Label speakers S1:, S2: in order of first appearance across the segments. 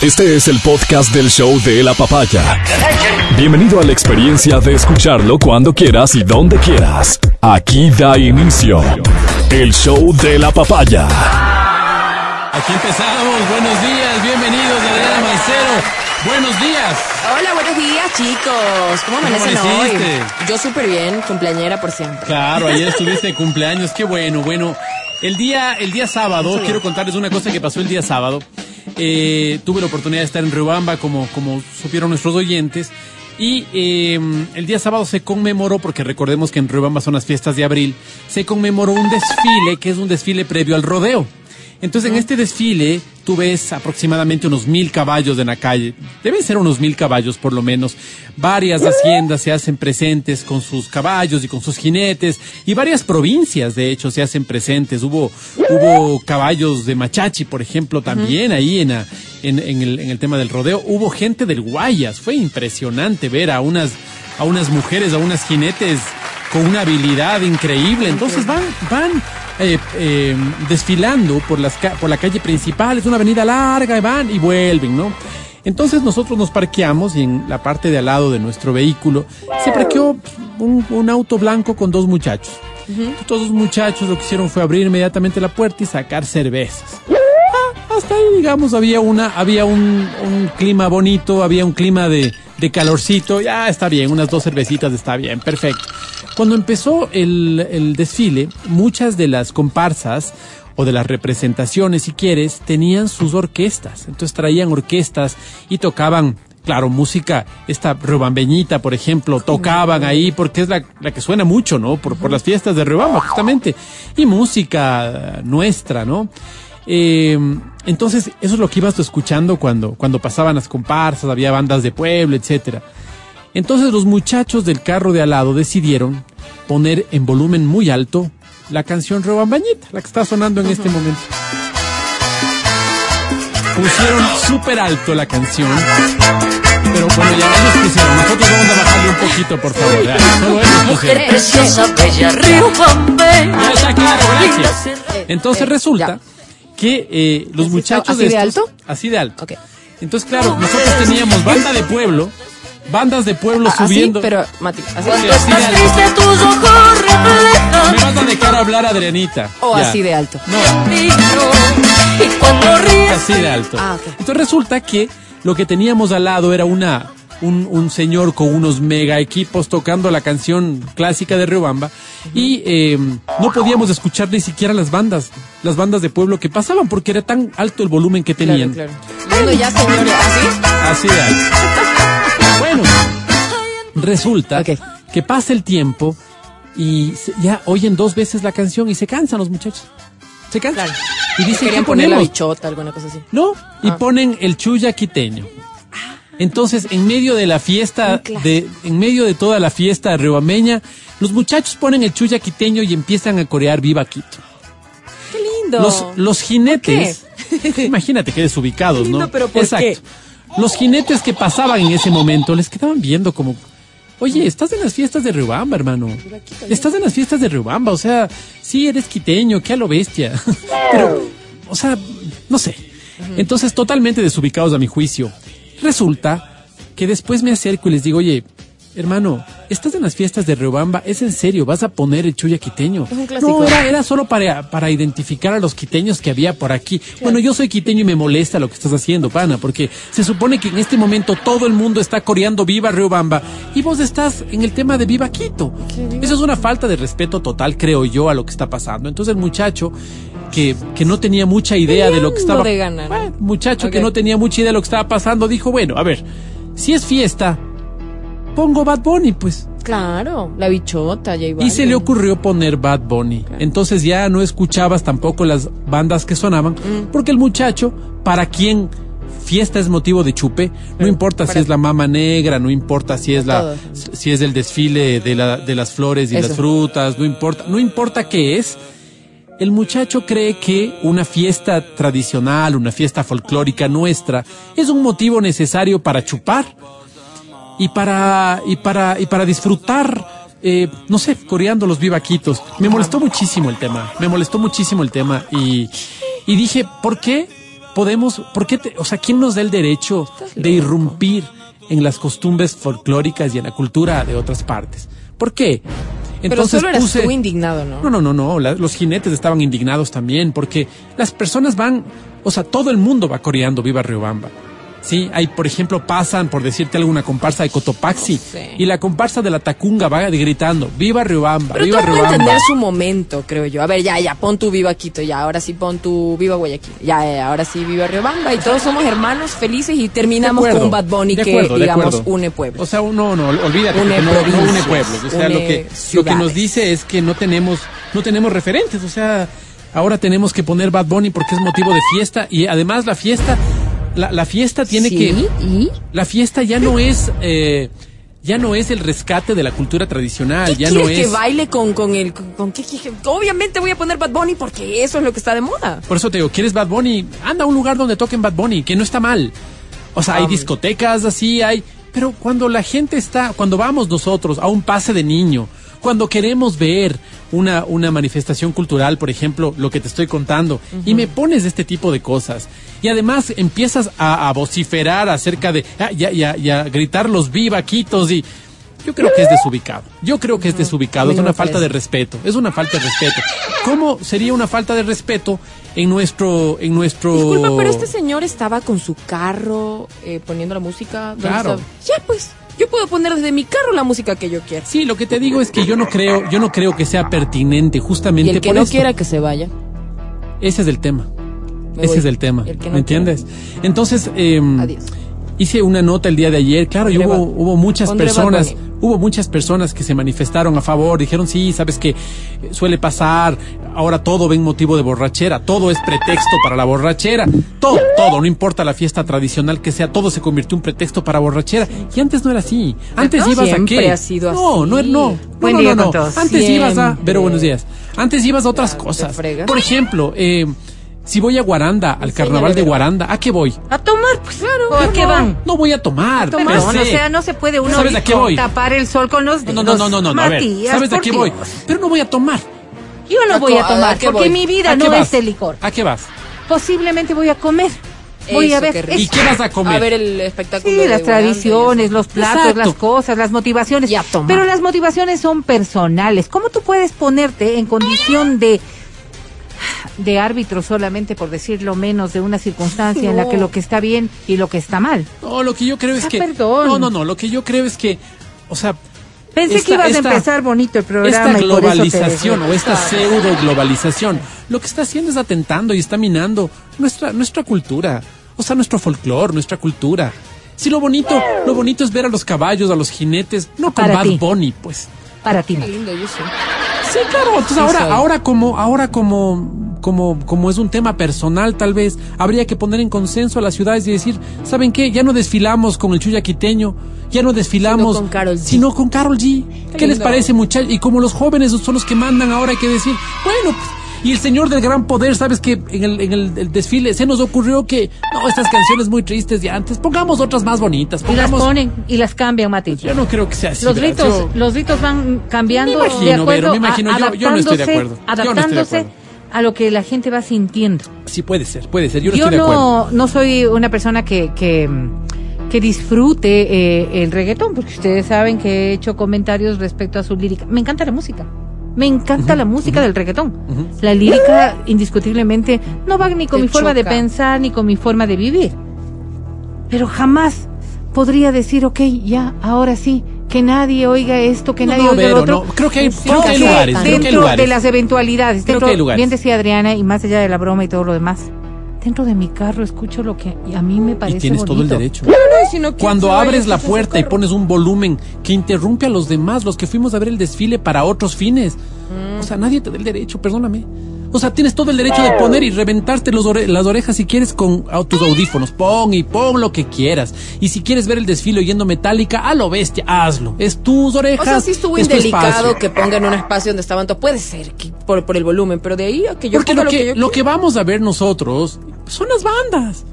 S1: Este es el podcast del show de la papaya. Bienvenido a la experiencia de escucharlo cuando quieras y donde quieras. Aquí da inicio el show de la papaya.
S2: Aquí empezamos. Buenos días, bienvenidos Adriana Maicero. Buenos días.
S3: Hola, buenos días, chicos. ¿Cómo amanecen hoy? Yo súper bien, cumpleañera por siempre.
S2: Claro, ayer estuviste de cumpleaños, qué bueno, bueno. El día, el día sábado, quiero contarles una cosa que pasó el día sábado. Eh, tuve la oportunidad de estar en Riobamba, como, como supieron nuestros oyentes. Y eh, el día sábado se conmemoró, porque recordemos que en Riobamba son las fiestas de abril, se conmemoró un desfile que es un desfile previo al rodeo. Entonces, en este desfile, tú ves aproximadamente unos mil caballos en la calle. Deben ser unos mil caballos, por lo menos. Varias haciendas se hacen presentes con sus caballos y con sus jinetes. Y varias provincias, de hecho, se hacen presentes. Hubo, hubo caballos de Machachi, por ejemplo, también ahí en, en el, en el tema del rodeo. Hubo gente del Guayas. Fue impresionante ver a unas, a unas mujeres, a unas jinetes con una habilidad increíble. Entonces van, van eh, eh, desfilando por, las ca- por la calle principal, es una avenida larga, y van y vuelven, ¿no? Entonces nosotros nos parqueamos y en la parte de al lado de nuestro vehículo se parqueó un, un auto blanco con dos muchachos. Todos los muchachos lo que hicieron fue abrir inmediatamente la puerta y sacar cervezas. Ah, hasta ahí, digamos, había una, había un, un clima bonito, había un clima de, de calorcito, ya está bien, unas dos cervecitas está bien, perfecto. Cuando empezó el, el desfile, muchas de las comparsas o de las representaciones, si quieres, tenían sus orquestas. Entonces traían orquestas y tocaban, claro, música, esta robambeñita, por ejemplo, tocaban ahí porque es la, la que suena mucho, ¿no? Por, por las fiestas de Rebamba, justamente. Y música nuestra, ¿no? Eh, entonces, eso es lo que ibas escuchando cuando, cuando pasaban las comparsas, había bandas de pueblo, etcétera. Entonces los muchachos del carro de al lado decidieron poner en volumen muy alto la canción Robambañita, la que está sonando en este momento. Pusieron súper alto la canción. Pero bueno, ya ellos pusieron. Nosotros vamos a bajarle un poquito, por favor. ya. Solo ellos pusieron.
S4: preciosa, bella,
S2: Ya está claro, gracias. Entonces
S3: Eh,
S2: resulta que eh, los
S3: ¿Así
S2: muchachos
S3: así de
S2: estos-
S3: alto?
S2: Así de alto.
S3: Ok.
S2: Entonces, claro, nosotros teníamos banda de pueblo, bandas de pueblo
S3: Ah, Así,
S2: subiendo.
S3: pero, Mati, así.
S2: Sí, así de alto.
S4: Triste tus ojos reflejan
S2: Me vas a dejar hablar, Adrianita.
S3: O
S2: Ya.
S3: así de alto.
S2: No,
S4: vino. Y cuando ríes
S2: así de alto.
S3: Ah.
S2: Entonces resulta que lo que teníamos al lado era una un, un señor con unos mega equipos tocando la canción clásica de Riobamba y eh, no podíamos escuchar ni siquiera las bandas, las bandas de pueblo que pasaban porque era tan alto el volumen que tenían.
S3: Claro, claro. Bueno, ya, señores, así.
S2: Así de alto. Bueno, resulta que pasa el tiempo y se- ya oyen dos veces la canción y se cansan los muchachos. Se cansan.
S3: Claro.
S2: Y dicen,
S3: Querían
S2: ¿qué
S3: poner la bichota, alguna cosa así.
S2: No, y
S3: Ah.
S2: ponen el chuya quiteño. Entonces, en medio de la fiesta, de, en medio de toda la fiesta riobambeña, los muchachos ponen el chuya quiteño y empiezan a corear Viva Quito.
S3: Qué lindo.
S2: Los, los jinetes, imagínate que desubicados,
S3: Qué
S2: ¿no?
S3: pero ¿por
S2: Exacto. Los jinetes que pasaban en ese momento les quedaban viendo como, oye, estás en las fiestas de Riobamba, hermano. Estás en las fiestas de Riobamba, o sea, sí eres quiteño, qué a lo bestia. Pero, o sea, no sé. Entonces, totalmente desubicados a mi juicio. Resulta que después me acerco y les digo, oye, hermano, estás en las fiestas de Riobamba, es en serio, vas a poner el chuya quiteño.
S3: Es un clásico.
S2: No, era, era solo para, para identificar a los quiteños que había por aquí. Bueno, yo soy quiteño y me molesta lo que estás haciendo, pana, porque se supone que en este momento todo el mundo está coreando Viva Riobamba y vos estás en el tema de Viva Quito. Eso es una falta de respeto total, creo yo, a lo que está pasando. Entonces el muchacho que, que no tenía mucha idea de lo que estaba...
S3: de ganar.
S2: Bueno, muchacho que no tenía mucha idea de lo que estaba pasando, dijo, bueno, a ver, si es fiesta, pongo Bad Bunny, pues.
S3: Claro, la bichota, ya
S2: Y se le ocurrió poner Bad Bunny. Entonces ya no escuchabas tampoco las bandas que sonaban,
S3: Mm.
S2: porque el muchacho, para quien fiesta es motivo de chupe, no importa si es la mama negra, no importa si es la si es el desfile de, la, de las flores y
S3: Eso.
S2: las frutas, no importa, no importa qué es. El muchacho cree que una fiesta tradicional, una fiesta folclórica nuestra, es un motivo necesario para chupar y para y para y para disfrutar eh, no sé coreando los vivaquitos me molestó muchísimo el tema me molestó muchísimo el tema y y dije por qué podemos, ¿por qué te- o sea, quién nos da el derecho de irrumpir en las costumbres folclóricas y en la cultura de otras partes? ¿Por qué?
S3: Pero solo eras tú indignado, ¿no?
S2: No, no, no, no. la- los jinetes estaban indignados también porque las personas van, o sea, todo el mundo va coreando Viva Riobamba. Sí, hay, por ejemplo, pasan, por decirte alguna comparsa de Cotopaxi y la comparsa de la Tacunga va gritando Viva Riobamba,
S3: Pero
S2: Viva
S3: todo
S2: Riobamba.
S3: entender su momento, creo yo. A ver, ya, ya, pon tu viva Quito, ya, ahora sí pon tu viva Guayaquil, ya, ya, ahora sí viva Riobamba y todos somos hermanos felices y terminamos con
S2: acuerdo,
S3: un Bad Bunny que,
S2: acuerdo,
S3: digamos, une pueblos.
S2: O sea, no, no, olvídate,
S3: Une
S2: no, no une pueblos. O sea,
S3: une
S2: lo que, lo que nos dice es que no tenemos, no tenemos referentes. O sea, ahora tenemos que poner Bad Bunny porque es motivo de fiesta y además la fiesta, la, la fiesta tiene
S3: ¿Sí?
S2: que,
S3: ¿Y?
S2: la fiesta ya no es, eh, ya no es el rescate de la cultura tradicional,
S3: ¿Qué
S2: ya no es.
S3: que baile con, con el... Con, con qué- qué- obviamente voy a poner Bad Bunny porque eso es lo que está de moda.
S2: Por eso te digo, ¿quieres Bad Bunny? Anda a un lugar donde toquen Bad Bunny, que no está mal. O sea, hay discotecas así, hay... Pero cuando la gente está, cuando vamos nosotros a un pase de niño, cuando queremos ver una, una manifestación cultural, por ejemplo, lo que te estoy contando, y me pones este tipo de cosas, y además empiezas a, a vociferar acerca de, ah, ya, ya, ya, gritar los vivaquitos y... Yo creo que es desubicado. Yo creo que es desubicado.
S3: A
S2: Es una falta de respeto. Es una falta de respeto. ¿Cómo sería una falta de respeto en nuestro, en nuestro?
S3: Disculpa, pero este señor estaba con su carro eh, poniendo la música. ¿dónde
S2: Claro.
S3: estaba? Ya, pues, yo puedo poner desde mi carro la música que yo quiera.
S2: Sí, lo que te digo es que yo no creo, yo no creo que sea pertinente justamente
S3: Y el que
S2: por
S3: no
S2: esto.
S3: quiera que se vaya.
S2: Ese es el tema.
S3: Me
S2: Ese
S3: voy.
S2: es el tema.
S3: El que no
S2: ¿Me entiendes? Entonces, eh,
S3: Adiós.
S2: Hice una nota el día de ayer, claro, y hubo, hubo muchas personas, hubo muchas personas que se manifestaron a favor, dijeron, sí, sabes que suele pasar, ahora todo ven motivo de borrachera, todo es pretexto para la borrachera, todo, todo, no importa la fiesta tradicional que sea, todo se convirtió en pretexto para borrachera, y antes no era así, antes
S3: No,
S2: ibas a qué?
S3: ha sido
S2: no,
S3: así.
S2: no, no, no,
S5: Buen
S2: no,
S5: día
S2: no, no. antes ibas a, pero buenos días, antes ibas a otras
S3: te
S2: cosas, por ejemplo, eh, si voy a Guaranda, al carnaval de. Guaranda, ¿a qué voy?
S5: A tomar, pues. ¿O ¿A qué
S2: no,
S5: van?
S2: No voy a tomar.
S5: Perdón,
S2: per se.
S5: o sea, no se puede uno
S2: ¿Sabes a qué voy?
S5: tapar el sol con los dedos.
S2: No, no, no, no, no, no, a ver,
S5: Matías,
S2: ¿sabes a qué voy? Pero no voy a tomar.
S5: Yo no
S3: ¿A
S5: voy a
S3: a-
S5: tomar,
S3: a
S5: porque
S3: voy?
S5: mi vida
S2: ¿A
S5: no
S2: vas?
S5: es de licor.
S2: ¿A qué vas?
S5: Posiblemente voy a comer. Voy a ver.
S3: qué.
S2: ¿Y qué vas a comer?
S3: A ver el espectáculo.
S5: Sí,
S3: de
S5: las tradiciones, los platos,
S2: Exacto.
S5: las cosas, las motivaciones.
S3: Y a tomar.
S5: Pero las motivaciones son personales. ¿Cómo tú puedes ponerte en condición de de árbitro solamente por decirlo menos de una circunstancia en la que lo que está bien y lo que está mal?
S2: No, lo que yo creo es
S5: Ah,
S2: que.
S5: perdón.
S2: No, no, no. Lo que yo creo es que. O sea.
S5: Pensé
S2: esta-
S5: que ibas
S2: esta-
S5: a empezar bonito el programa
S2: Esta globalización o esta pseudo globalización lo que está haciendo es atentando y está minando nuestra, nuestra cultura. O sea, nuestro folclore, nuestra cultura. Si lo bonito, lo bonito es ver a los caballos, a los jinetes, no con
S5: Para
S2: Bad
S5: ti.
S2: Bunny, pues.
S5: para ti.
S3: Qué lindo, yo sé.
S2: Sí, claro. Entonces
S3: Sí
S2: ahora, ahora como, ahora como, como, como es un tema personal, tal vez habría que poner en consenso a las ciudades y decir, ¿saben qué? Ya no desfilamos con el chuya quiteño, ya no desfilamos,
S3: Sino con Karol G.
S2: sino con Karol G. ¿Qué, les
S3: lindo.
S2: parece, muchachos? Y como los jóvenes son los que mandan ahora, hay que decir, bueno, pues, y el señor del gran poder, ¿sabes que En el, en el, el desfile se nos ocurrió que, no, estas canciones muy tristes de antes, pongamos otras más bonitas,
S5: Y las ponen y las cambian, Mati.
S2: Yo no creo que sea así.
S5: Los
S2: ¿verdad?
S5: ritos,
S2: Yo-
S5: los ritos van cambiando
S2: Me imagino,
S5: de acuerdo
S2: Vero, me imagino.
S5: a-
S2: Yo- yo no estoy de
S5: adaptándose-
S2: acuerdo.
S5: Adaptándose a lo que la gente va sintiendo.
S2: Sí, puede ser, puede ser. Yo no
S5: Yo
S2: estoy de acuerdo.
S5: no, no soy una persona que, que, que disfrute eh, el reggaetón, porque ustedes saben que he hecho comentarios respecto a su lírica. Me encanta la música. Me encanta la música del reggaetón. La lírica, indiscutiblemente, no va ni con
S3: Te
S5: mi forma de pensar ni con mi forma de vivir. Pero jamás podría decir, ok, ya, ahora sí, que nadie oiga esto, que
S2: No,
S5: nadie
S2: no,
S5: oiga lo otro.
S2: no, creo que hay-
S5: Creo
S2: creo que hay lugares, creo que hay
S5: Dentro
S2: lugares.
S5: de las eventualidades,
S2: Creo
S5: dentro,
S2: que hay lugares.
S5: bien decía Adriana, y más allá de la broma y todo lo demás, dentro de mi carro escucho lo que a mí me parece
S2: Y tienes todo el derecho.
S3: No, no, y si no, ¿quién
S2: Cuando abres la puerta y pones un volumen que interrumpe a los demás, los que fuimos a ver el desfile para otros fines.
S3: Mm.
S2: O sea, nadie te da el derecho, perdóname. O sea, tienes todo el derecho de poner y reventarte los ore- las orejas si quieres con tus audífonos. Pon y pon lo que quieras. Y si quieres ver el desfile oyendo metálica, a lo bestia, hazlo. Es tus orejas.
S3: O sea, sí estuvo
S2: es
S3: indelicado que pongan un espacio donde estaban todos. Puede ser que por, por el volumen, pero de ahí a que yo
S2: Porque
S3: ponga
S2: lo que,
S3: yo
S2: lo que vamos a ver nosotros son las bandas.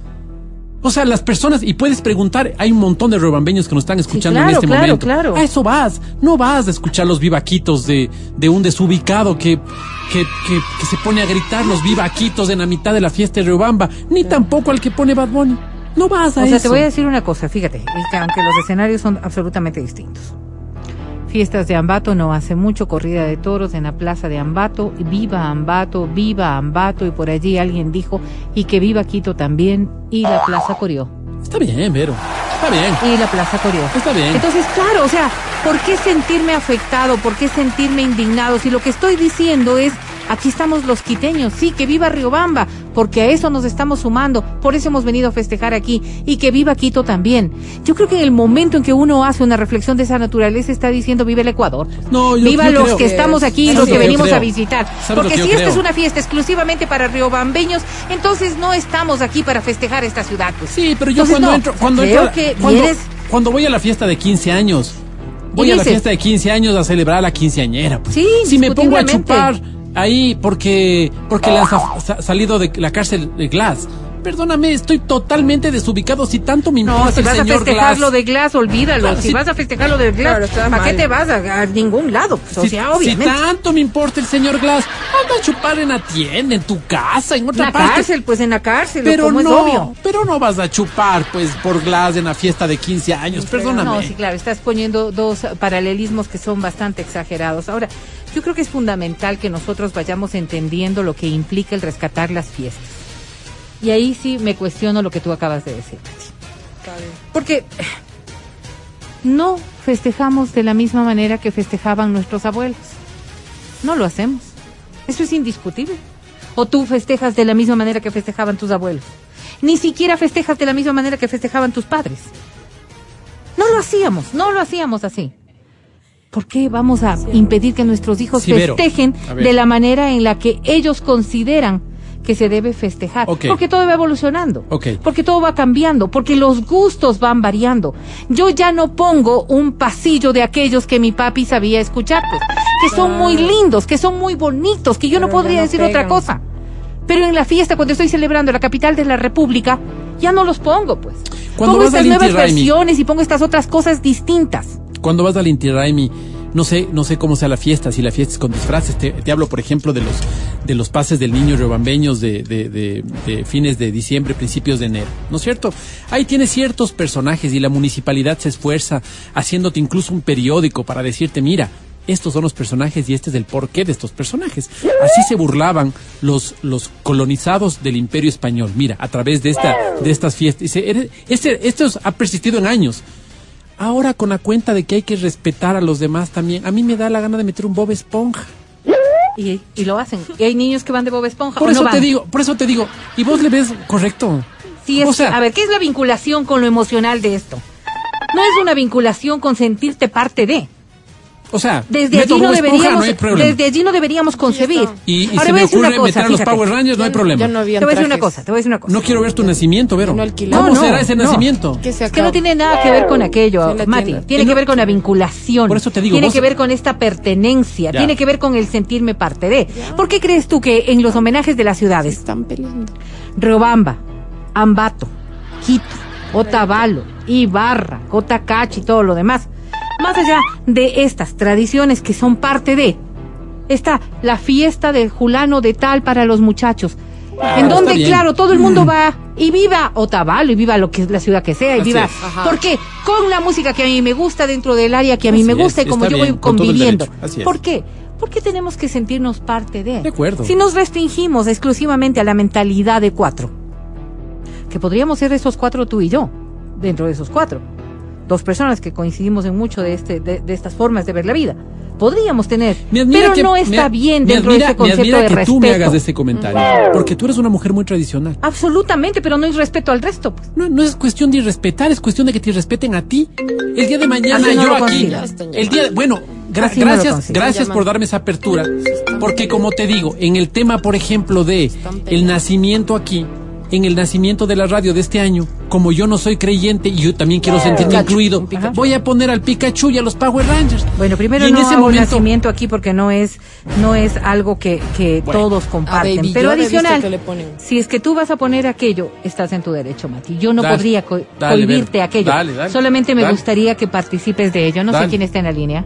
S2: O sea, las personas, y puedes preguntar, hay un montón de robambeños que nos están escuchando en
S5: claro,
S2: este
S5: claro,
S2: momento.
S5: claro.
S2: A eso vas. No vas a escuchar los vivaquitos de, de un desubicado que, que, que, que se pone a gritar los vivaquitos en la mitad de la fiesta de Riobamba, ni tampoco al que pone Bad Bunny. No vas a
S5: O
S2: eso.
S5: sea, te voy a decir una cosa, fíjate, aunque los escenarios son absolutamente distintos. Fiestas de Ambato no hace mucho, corrida de toros en la plaza de Ambato, y viva Ambato, viva Ambato, y por allí alguien dijo, y que viva Quito también, y la plaza corrió,
S2: Está bien, Vero. Está bien.
S5: y la plaza corrió.
S2: Está bien.
S5: Entonces, claro, o sea, ¿por qué sentirme afectado? ¿Por qué sentirme indignado? Si lo que estoy diciendo es, aquí estamos los quiteños, sí, que viva Riobamba, porque a eso nos estamos sumando, por eso hemos venido a festejar aquí, y que viva Quito también. Yo creo que en el momento en que uno hace una reflexión de esa naturaleza, está diciendo, viva el Ecuador.
S2: No, yo-
S5: viva
S2: yo
S5: los
S2: creo
S5: que estamos aquí,
S2: ¿sabes
S5: los
S2: lo
S5: que venimos
S2: creo?
S5: a visitar.
S2: ¿Sabes lo
S5: Porque si esta
S2: creo?
S5: es una fiesta exclusivamente para riobambeños, entonces no estamos aquí para festejar esta ciudad. pues.
S2: Sí, pero yo
S5: Entonces,
S2: cuando
S5: no,
S2: entro, cuando
S5: creo
S2: entro,
S5: que
S2: cuando, voy a la fiesta de 15 años, voy
S5: Y
S2: a la fiesta de 15 años a celebrar a la quinceañera. pues.
S5: Sí,
S2: si me pongo a chupar ahí porque porque le han sa- sa- salido de la cárcel de Glass. Perdóname, estoy totalmente desubicado. Si tanto me importa
S5: No, si
S2: el
S5: vas a
S2: señor
S5: festejar
S2: Glass.
S5: lo de Glass, olvídalo.
S2: Claro,
S5: si
S2: si-
S5: vas a festejar lo de Glass,
S3: Claro,
S5: ¿para qué te vas a, a ningún lado? Pues, o
S2: Si,
S5: sea,
S2: si
S5: obviamente.
S2: tanto me importa el señor Glass, anda a chupar en la tienda, en tu casa, en
S5: en
S2: otra
S5: la
S2: parte.
S5: cárcel, pues en la cárcel,
S2: Pero
S5: como
S2: no,
S5: es obvio.
S2: pero no vas a chupar, pues, por Glass en la fiesta de 15 años. Perdóname.
S5: No, sí, claro, estás poniendo dos paralelismos que son bastante exagerados. Ahora, yo creo que es fundamental que nosotros vayamos entendiendo lo que implica el rescatar las fiestas. Y ahí sí me cuestiono lo que tú acabas de decir. Porque eh, no festejamos de la misma manera que festejaban nuestros abuelos. No lo hacemos. Eso es indiscutible. O tú festejas de la misma manera que festejaban tus abuelos. Ni siquiera festejas de la misma manera que festejaban tus padres. No lo hacíamos, no lo hacíamos así. ¿Por qué vamos a impedir que nuestros hijos festejen de la manera en la que ellos consideran que se debe festejar? Porque todo va evolucionando. Porque todo va cambiando, porque los gustos van variando. Yo ya no pongo un pasillo de aquellos que mi papi sabía escuchar, pues, que son muy lindos, que son muy bonitos, que yo no
S3: Pero
S5: podría
S3: no
S5: decir otra cosa. Pero en la fiesta, cuando estoy celebrando la capital de la República, ya no los pongo, pues.
S2: Cuando
S5: pongo estas nuevas versiones y pongo estas otras cosas distintas.
S2: Cuando vas al Inti Raymi, no sé, no sé cómo sea la fiesta, si la fiesta es con disfraces, te, hablo por ejemplo de los de los pases del niño riobambeños de, fines de diciembre, principios de enero, ¿no es cierto? Ahí tienes ciertos personajes y la municipalidad se esfuerza haciéndote incluso un periódico para decirte, mira, estos son los personajes y este es el porqué de estos personajes. Así se burlaban los, los colonizados del imperio español. Mira, a través de esta, de estas fiestas. Dice, "Eres- este, esto ha persistido en años. Ahora con la cuenta de que hay que respetar a los demás también, a mí me da la gana de meter un Bob Esponja.
S5: Y, y lo hacen. Y hay niños que van de Bob Esponja.
S2: Por
S5: o no
S2: eso te digo, por eso te digo, y vos le ves correcto.
S5: Sí, es,
S2: o sea,
S5: a ver, ¿qué es la vinculación con lo emocional de esto? No es una vinculación con sentirte parte de.
S2: O sea,
S5: Desde allí no deberíamos,
S2: no hay problema.
S5: desde allí no deberíamos concebir.
S2: Y, y
S5: Ahora
S2: se me ocurre
S5: cosa,
S2: meter a los
S5: fíjate.
S2: Power Rangers, no hay problema.
S3: Ya no había
S5: Te voy a decir una cosa, te voy a decir una cosa.
S2: No quiero ver tu nacimiento, Vero. ¿Cómo será ese
S5: no.
S2: nacimiento?
S3: Que se
S5: Es que no tiene nada que ver con aquello, Mati. Tiene que ver con la vinculación.
S2: Por eso te digo,
S5: Tiene
S2: vos-
S5: que ver con esta pertenencia.
S2: Ya.
S5: Tiene que ver con el sentirme parte de. ¿Por qué crees tú que en los homenajes de las ciudades,
S3: Están peleando.
S5: Riobamba, Ambato, Quito, Otavalo, Ibarra, Cotacachi y todo lo demás, más allá de estas tradiciones que son parte de, está la fiesta del Julano de tal para los muchachos. En donde, claro, todo el mundo va y viva Otavalo y viva lo que es la ciudad que sea y
S2: Así
S5: viva.
S2: es.
S3: Ajá.
S5: ¿Por qué? Con la música que a mí me gusta dentro del área que a mí
S2: Así
S5: me
S2: es,
S5: gusta y como yo
S2: bien,
S5: voy
S2: con
S5: conviviendo.
S2: así es.
S5: ¿Por qué? Porque tenemos que sentirnos parte de.
S2: De acuerdo.
S5: Si nos restringimos exclusivamente a la mentalidad de cuatro, que podríamos ser esos cuatro tú y yo, dentro de esos cuatro, dos personas que coincidimos en mucho de, este, de, de estas formas de ver la vida, podríamos tener, pero
S2: que-
S5: no está
S2: me-
S5: bien dentro
S2: admira-
S5: de ese concepto
S2: me admira
S5: de
S2: que
S5: respeto.
S2: tú me hagas ese comentario, porque tú eres una mujer muy tradicional.
S5: Absolutamente, pero no hay respeto al resto. pues.
S2: No, no es cuestión de irrespetar, es cuestión de que te respeten a ti. El día de mañana
S5: no
S2: yo aquí, el día, bueno, gra-
S5: Así
S2: gracias, gracias por darme esa apertura, porque como te digo, en el tema, por ejemplo, de el nacimiento aquí, en el nacimiento de la radio de este año, como yo no soy creyente y yo también quiero sentirme
S3: Pikachu,
S2: incluido, voy a poner al Pikachu y a los Power Rangers.
S5: Bueno, primero
S2: Y en
S5: no
S2: ese
S5: hago
S2: momento-
S5: nacimiento aquí porque no es no es algo que, que
S2: Bueno.
S5: todos comparten.
S3: Baby
S5: Pero adicional,
S3: que le ponen.
S5: si es que tú vas a poner aquello, estás en tu derecho, Mati. Yo no
S2: Dale,
S5: podría co-
S2: dale,
S5: cohibirte
S2: Vero.
S5: aquello.
S2: Dale, dale,
S5: Solamente me
S2: dale.
S5: gustaría que participes de ello. No sé quién está en la línea.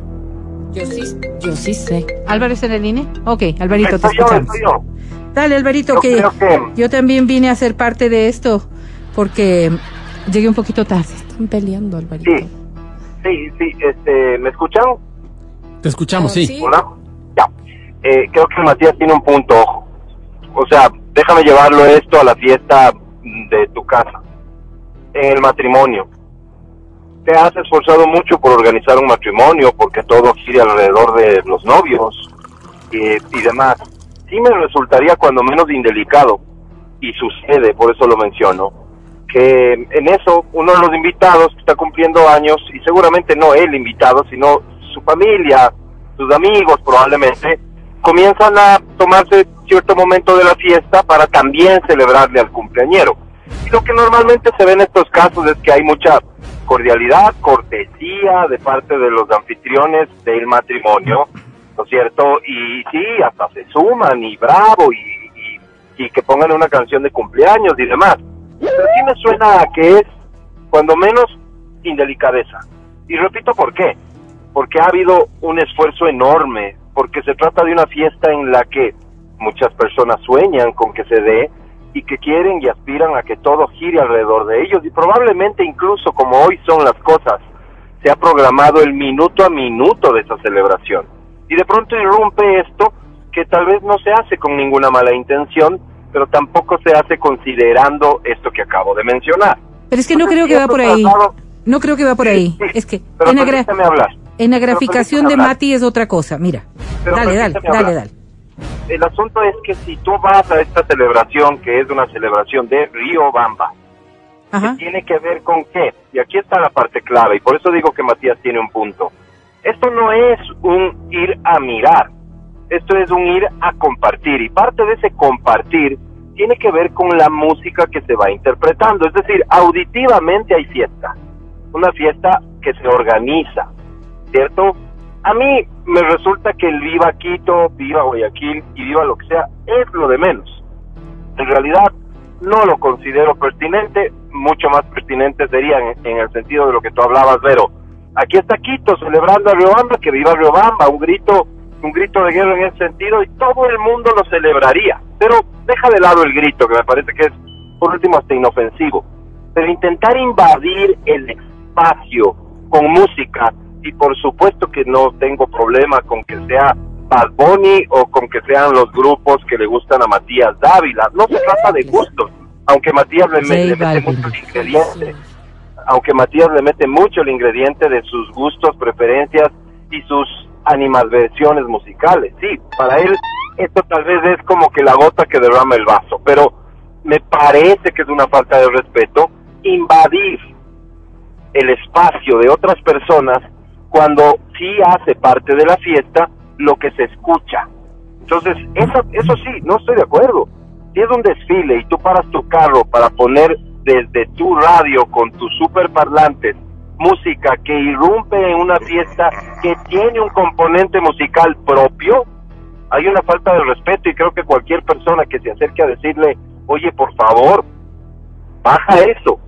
S3: Yo sí, yo sí sé.
S5: ¿Álvaro está en la línea? Ok, Alvarito, te escuchamos.
S6: yo.
S5: Dale, Alvarito,
S6: Yo
S5: que
S6: que-
S5: yo también vine a ser parte de esto porque llegué un poquito tarde.
S3: Están peleando, Alvarito.
S6: Sí, sí, sí, este, ¿me escuchan?
S2: Te escuchamos,
S3: Ah,
S2: sí.
S3: sí.
S6: Hola. Ya. Eh, creo que Matías tiene un punto. O sea, déjame llevarlo esto a la fiesta de tu casa. En el matrimonio. Te has esforzado mucho por organizar un matrimonio, porque todo gire alrededor de los novios eh, y demás. Sí me resultaría cuando menos indelicado, y sucede, por eso lo menciono, que en eso uno de los invitados que está cumpliendo años, y seguramente no el invitado, sino su familia, sus amigos probablemente, comienzan a tomarse cierto momento de la fiesta para también celebrarle al cumpleañero. Y lo que normalmente se ve en estos casos es que hay mucha cordialidad, cortesía de parte de los anfitriones del matrimonio, ¿no es cierto? Y sí, hasta se suman y bravo y, y, que pongan una canción de cumpleaños y demás. Pero sí me suena a que es, cuando menos, indelicadeza. Y repito por qué. Porque ha habido un esfuerzo enorme, porque se trata de una fiesta en la que muchas personas sueñan con que se dé y que quieren y aspiran a que todo gire alrededor de ellos y probablemente incluso como hoy son las cosas, se ha programado el minuto a minuto de esa celebración. Y de pronto irrumpe esto que tal vez no se hace con ninguna mala intención, pero tampoco se hace considerando esto que acabo de mencionar.
S5: Pero es que no
S6: Entonces,
S5: creo que va por ahí. No creo que va por ahí.
S6: Sí,
S5: Es que
S6: pero
S5: en la, gra- en graficación de. Mati es otra cosa. Mira.
S6: Pero
S5: dale, dale, dale, dale.
S6: El asunto es que si tú vas a esta celebración, que es una celebración de Río Bamba,
S5: Ajá.
S6: que tiene que ver con qué, y aquí está la parte clave, y por eso digo que Matías tiene un punto. Esto no es un ir a mirar, esto es un ir a compartir, y parte de ese compartir tiene que ver con la música que se va interpretando, es decir, auditivamente hay fiesta, una fiesta que se organiza, ¿cierto? A mí me resulta que el viva Quito, viva Guayaquil y viva lo que sea es lo de menos. En realidad no lo considero pertinente, mucho más pertinente sería en, en el sentido de lo que tú hablabas, Vero. Aquí está Quito celebrando a Riobamba, que viva Riobamba, un grito, un grito de guerra en ese sentido y todo el mundo lo celebraría. Pero deja de lado el grito, que me parece que es por último hasta inofensivo. Pero intentar invadir el espacio con música y por supuesto que no tengo problema con que sea Bad Bunny o con que sean los grupos que le gustan a Matías Dávila. No se trata de gustos, aunque Matías le, me- le mete
S5: Balvin.
S6: mucho el ingrediente. Aunque Matías le mete mucho el ingrediente de sus gustos, preferencias y sus animadversiones musicales. Sí, para él esto tal vez es como que la gota que derrama el vaso, pero me parece que es una falta de respeto invadir el espacio de otras personas cuando sí hace parte de la fiesta lo que se escucha. Entonces, eso, eso sí, no estoy de acuerdo. Si es un desfile y tú paras tu carro para poner desde tu radio con tus superparlantes música que irrumpe en una fiesta que tiene un componente musical propio, hay una falta de respeto y creo que cualquier persona que se acerque a decirle, oye, por favor, baja eso.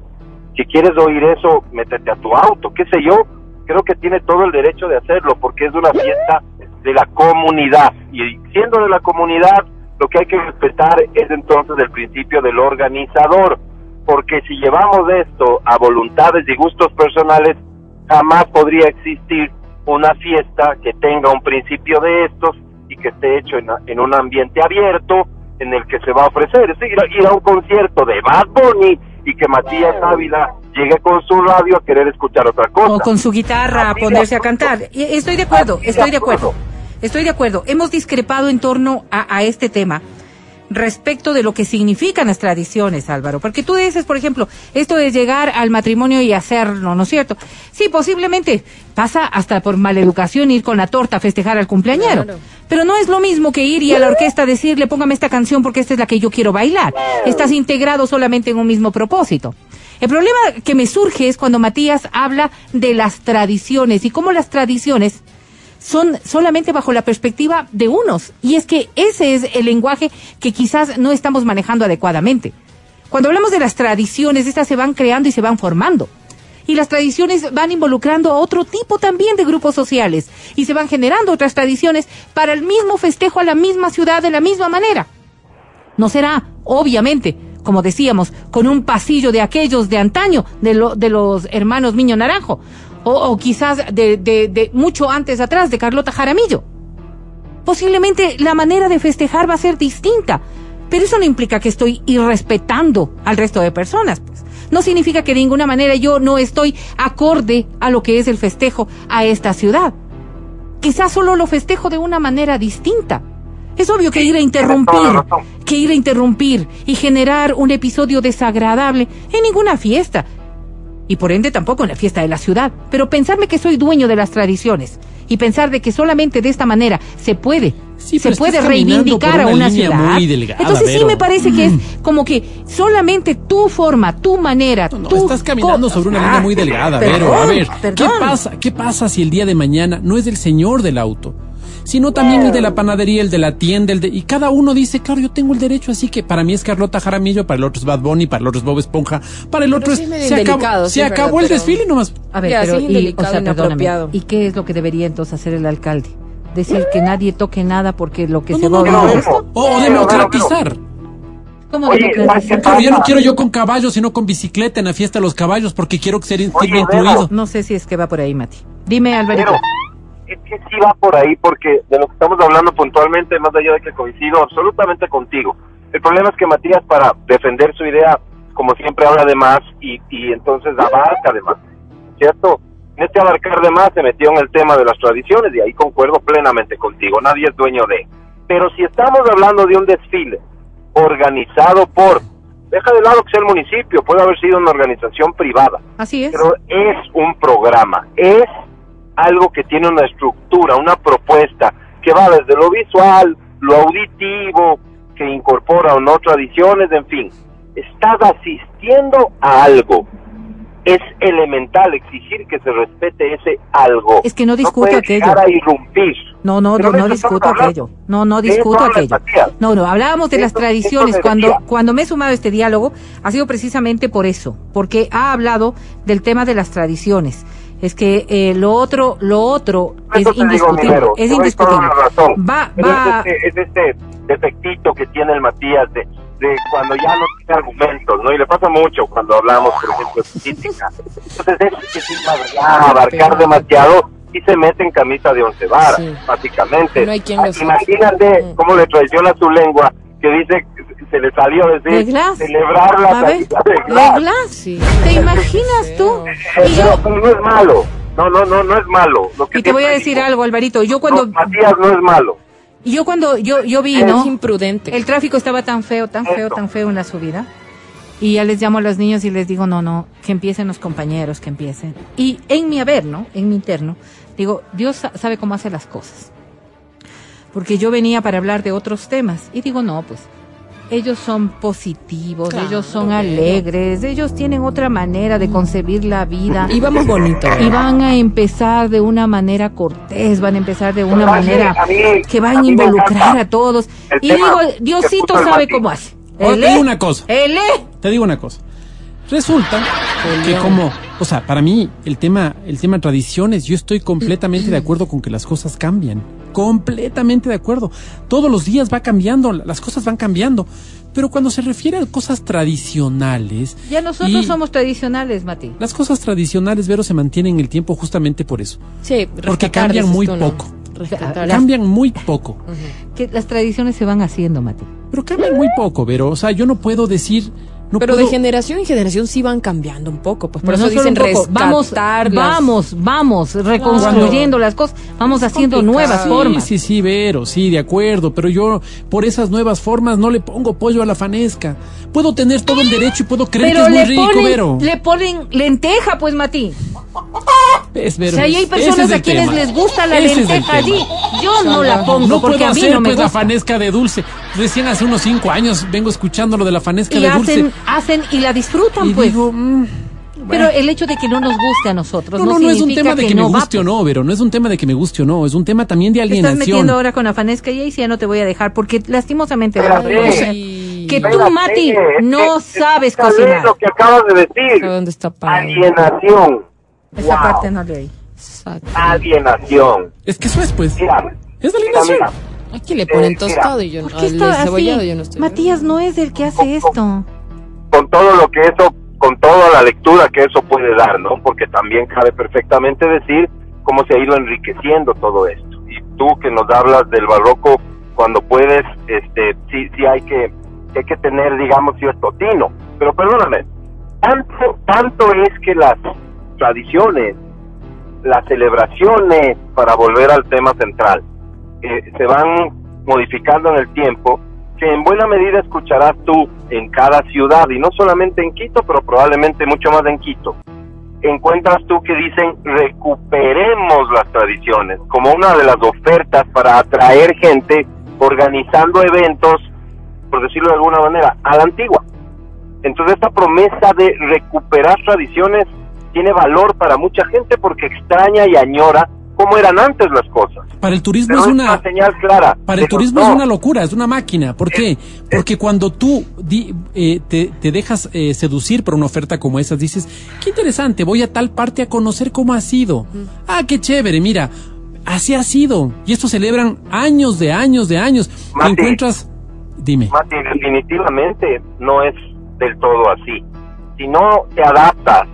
S6: Si quieres oír eso, métete a tu auto, qué sé yo. Creo que tiene todo el derecho de hacerlo porque es una fiesta de la comunidad. Y siendo de la comunidad, lo que hay que respetar es entonces el principio del organizador. Porque si llevamos esto a voluntades y gustos personales, jamás podría existir una fiesta que tenga un principio de estos y que esté hecho en, en un ambiente abierto en el que se va a ofrecer. Es decir, ir a un concierto de Bad Bunny y que Matías Ávila llegue con su radio a querer escuchar otra cosa.
S5: O con su guitarra a ponerse a cantar. Estoy de acuerdo, estoy de acuerdo.
S6: acuerdo.
S5: Estoy de acuerdo. Hemos discrepado en torno a, a este tema respecto de lo que significan las tradiciones, Álvaro. Porque tú dices, por ejemplo, esto de llegar al matrimonio y hacerlo, ¿no es cierto? Sí, posiblemente pasa hasta por maleducación ir con la torta a festejar al cumpleañero.
S3: Claro.
S5: Pero no es lo mismo que ir y a la orquesta decirle, póngame esta canción porque esta es la que yo quiero bailar. Estás integrado solamente en un mismo propósito. El problema que me surge es cuando Matías habla de las tradiciones y cómo las tradiciones son solamente bajo la perspectiva de unos. Y es que ese es el lenguaje que quizás no estamos manejando adecuadamente. Cuando hablamos de las tradiciones, estas se van creando y se van formando. Y las tradiciones van involucrando a otro tipo también de grupos sociales y se van generando otras tradiciones para el mismo festejo a la misma ciudad de la misma manera. No será, obviamente, como decíamos, con un pasillo de aquellos de antaño, de, lo- de los hermanos Miño Naranjo, o, o quizás de, de- de mucho antes atrás, de Carlota Jaramillo. Posiblemente la manera de festejar va a ser distinta, pero eso no implica que estoy irrespetando al resto de personas. Pues. No significa que de ninguna manera yo no estoy acorde a lo que es el festejo a esta ciudad. Quizás solo lo festejo de una manera distinta. Es obvio que ir a interrumpir, que ir a interrumpir y generar un episodio desagradable en ninguna fiesta. Y por ende tampoco en la fiesta de la ciudad. Pero pensarme que soy dueño de las tradiciones y pensar de que solamente de esta manera se puede,
S2: Sí,
S5: se
S2: pero
S5: puede reivindicar
S2: por
S5: a
S2: una
S5: una ciudad.
S2: muy delgada,
S5: Entonces sí me parece que es como que solamente tu forma, tu manera,
S2: No, no,
S5: tu
S2: estás caminando sobre una
S5: Ah,
S2: línea muy delgada,
S5: perdón,
S2: Vero. A ver, ¿qué pasa? ¿Qué pasa si el día de mañana no es del señor del auto? Sino también el de la panadería, el de la tienda, el de... Y cada uno dice, claro, yo tengo el derecho, así que para mí es Carlota Jaramillo, para el otro es Bad Bunny, para el otro es Bob Esponja, para el otro
S3: es
S2: Se acabó, se el desfile nomás.
S5: A ver,
S3: Ya,
S5: pero
S3: sí,
S5: y, o sea, perdóname. ¿Y qué es lo que debería entonces hacer el alcalde? Decir que nadie toque nada porque lo que
S2: No,
S5: se
S2: no,
S5: va
S2: no,
S5: a esto.
S2: O democratizar.
S5: ¿Cómo
S2: Claro, yo no quiero yo con caballos, sino con bicicleta en la fiesta de los caballos, porque quiero ser
S6: Oye,
S2: incluido.
S5: No sé si es que va por ahí, Mati. Dime, Alvarito.
S6: Pero es que sí va por ahí porque de lo que estamos hablando puntualmente, más allá de que coincido absolutamente contigo. El problema es que Matías para defender su idea, como siempre habla de más y, y entonces abarca de más, ¿cierto? En este abarcar de más se metió en el tema de las tradiciones y ahí concuerdo plenamente contigo, nadie es dueño de. Pero si estamos hablando de un desfile organizado por, deja de lado que sea el municipio, puede haber sido una organización privada,
S5: Así es.
S6: pero es un programa, es algo que tiene una estructura, una propuesta que va desde lo visual, lo auditivo, que incorpora o no tradiciones, en fin. Estás asistiendo a algo. Es elemental exigir que se respete ese algo.
S5: Es que no discuto aquello.
S6: a irrumpir.
S5: No, no, no, no discuto aquello. No, no discuto aquello. No, no, hablábamos de las tradiciones. Cuando, cuando me he sumado a este diálogo, ha sido precisamente por eso, porque ha hablado del tema de las tradiciones. Es que eh, lo otro, lo otro es
S6: digo,
S5: indiscutible. Es indiscutible.
S6: razón.
S5: Va,
S6: Pero
S5: va.
S6: Es, este, es este defectito que tiene el Matías de, de cuando ya no tiene argumentos, ¿no? Y le pasa mucho cuando hablamos, por ejemplo, de política. Entonces, es que sí, ya abarcar demasiado y se mete en camisa de once varas,
S3: Sí.
S6: básicamente.
S3: No.
S6: Imagínate cómo le traiciona su lengua, que dice se le salió
S5: ¿De
S6: decir
S5: Glass?
S6: celebrar la
S5: A ver,
S6: de
S5: ¿de
S6: Glass.
S5: Glass?
S3: Sí.
S5: ¿Te imaginas tú? Y yo,
S6: pero, pero no es malo. No, no, no, no es malo. Lo que
S5: y te voy a decir
S6: digo.
S5: algo, Alvarito. Yo cuando,
S6: No, Matías no es malo.
S5: yo cuando, yo, yo vi,
S3: Es
S5: ¿no?
S3: imprudente.
S5: El tráfico estaba tan feo, tan feo, tan feo en la subida. Y ya les llamo a los niños y les digo, no, no, que empiecen los compañeros, que empiecen. Y en mi haber, ¿no? En mi interno, digo, Dios sa- sabe cómo hace las cosas. Porque yo venía para hablar de otros temas. Y digo, no, pues, ellos son positivos,
S3: Claro,
S5: ellos son alegres, ellos tienen otra manera de concebir la vida.
S3: Y vamos bonito.
S5: Y van a empezar de una manera cortés, van a empezar de una
S6: mí-
S5: manera
S6: mí-
S5: que van
S6: a
S5: involucrar a todos. Y digo, Diosito sabe cómo hace. Él
S2: te digo una cosa. Te digo una cosa. Resulta que como, o sea, para mí el tema, el tema tradiciones, yo estoy completamente de acuerdo con que las cosas cambian. Completamente de acuerdo. Todos los días va cambiando, las cosas van cambiando. Pero cuando se refiere a cosas tradicionales.
S5: Ya nosotros somos tradicionales, Mati.
S2: Las cosas tradicionales, Vero, se mantienen en el tiempo justamente por eso.
S3: Sí,
S2: Porque cambian muy poco.
S3: Rescatar.
S2: Cambian muy poco.
S5: Que las tradiciones se van haciendo, Mati.
S2: Pero cambian muy poco, Vero. O sea, yo no puedo decir. No
S3: Pero
S2: puedo-
S3: de generación en generación sí van cambiando un poco, pues por
S5: No,
S3: eso
S5: no
S3: dicen
S5: vamos, vamos, vamos, reconstruyendo las cosas, vamos haciendo
S3: complicado.
S5: nuevas
S3: Sí,
S5: formas.
S2: Sí, sí, Vero, sí, de acuerdo, pero yo por esas nuevas formas no le pongo pollo a la fanesca. Puedo tener todo el derecho y puedo creer
S5: Pero
S2: que es
S5: le
S2: muy rico,
S5: ponen,
S2: Vero.
S5: le ponen lenteja, pues, Mati.
S2: ¿Ves, Vero?
S5: O sea, ahí hay personas
S2: es
S5: a quienes
S2: tema.
S5: les gusta la
S2: Ese es
S5: lenteja allí. Yo no la pongo
S2: No
S5: porque
S2: puedo
S5: a mí
S2: hacer
S5: no me
S2: pues la
S5: gusta.
S2: fanesca de dulce. Recién hace unos cinco años vengo escuchando lo de la fanesca
S5: Y
S2: de dulce.
S5: hacen, hacen y la disfrutan,
S2: y
S5: pues.
S2: digo, mm,
S5: Pero el hecho de que no nos guste a nosotros
S2: no,
S5: no,
S2: no, no es un tema de que, me
S5: no va,
S2: guste o
S5: pues.
S2: no, pero no es un tema de que me guste o no, es un tema también de
S5: Te estás
S2: alienación.
S5: metiendo ahora con Afanesca y ahí sí ya no te voy a dejar porque lastimosamente que tú Mati
S6: es
S5: no
S6: que-
S5: sabes
S6: ¿sabes
S5: cocinar.
S6: lo que acabas de decir?
S3: ¿Dónde está Pablo?
S6: Alienación.
S5: Esa
S6: Wow.
S5: parte no le oí.
S3: Exacto.
S6: Alienación.
S2: Es que eso es, pues.
S6: Mira,
S2: Es alienación.
S6: mira.
S3: Aquí le ponen
S6: Eh,
S3: tostado y yo
S5: ¿Por
S3: no.
S5: qué
S3: al
S5: está
S3: cebollado
S5: así?
S3: yo no estoy.
S5: Matías no es el que hace esto.
S6: con todo lo que eso, con toda la lectura que eso puede dar, ¿no? Porque también cabe perfectamente decir cómo se ha ido enriqueciendo todo esto. Y tú que nos hablas del barroco, cuando puedes, este, sí, sí hay que, hay que tener, digamos, cierto tino. Pero perdóname, tanto, tanto es que las tradiciones, las celebraciones, para volver al tema central, eh, se van modificando en el tiempo, que en buena medida escucharás tú en cada ciudad, y no solamente en Quito, pero probablemente mucho más en Quito. Encuentras tú que dicen recuperemos las tradiciones como una de las ofertas para atraer gente organizando eventos, por decirlo de alguna manera, a la antigua. Entonces esta promesa de recuperar tradiciones tiene valor para mucha gente porque extraña y añora cómo eran antes las cosas.
S2: Para el turismo
S6: Pero
S2: es una
S6: una señal clara.
S2: Para el turismo
S6: no,
S2: es una locura, es una máquina. ¿Por qué? Porque cuando tú di- eh, te, te dejas eh, seducir por una oferta como esa, dices, qué interesante, voy a tal parte a conocer cómo ha sido. Ah, qué chévere, mira, así ha sido. Y esto celebran años de años de años.
S6: Mati.
S2: encuentras, dime,
S6: Mati, definitivamente no es del todo así. Si no te adaptas,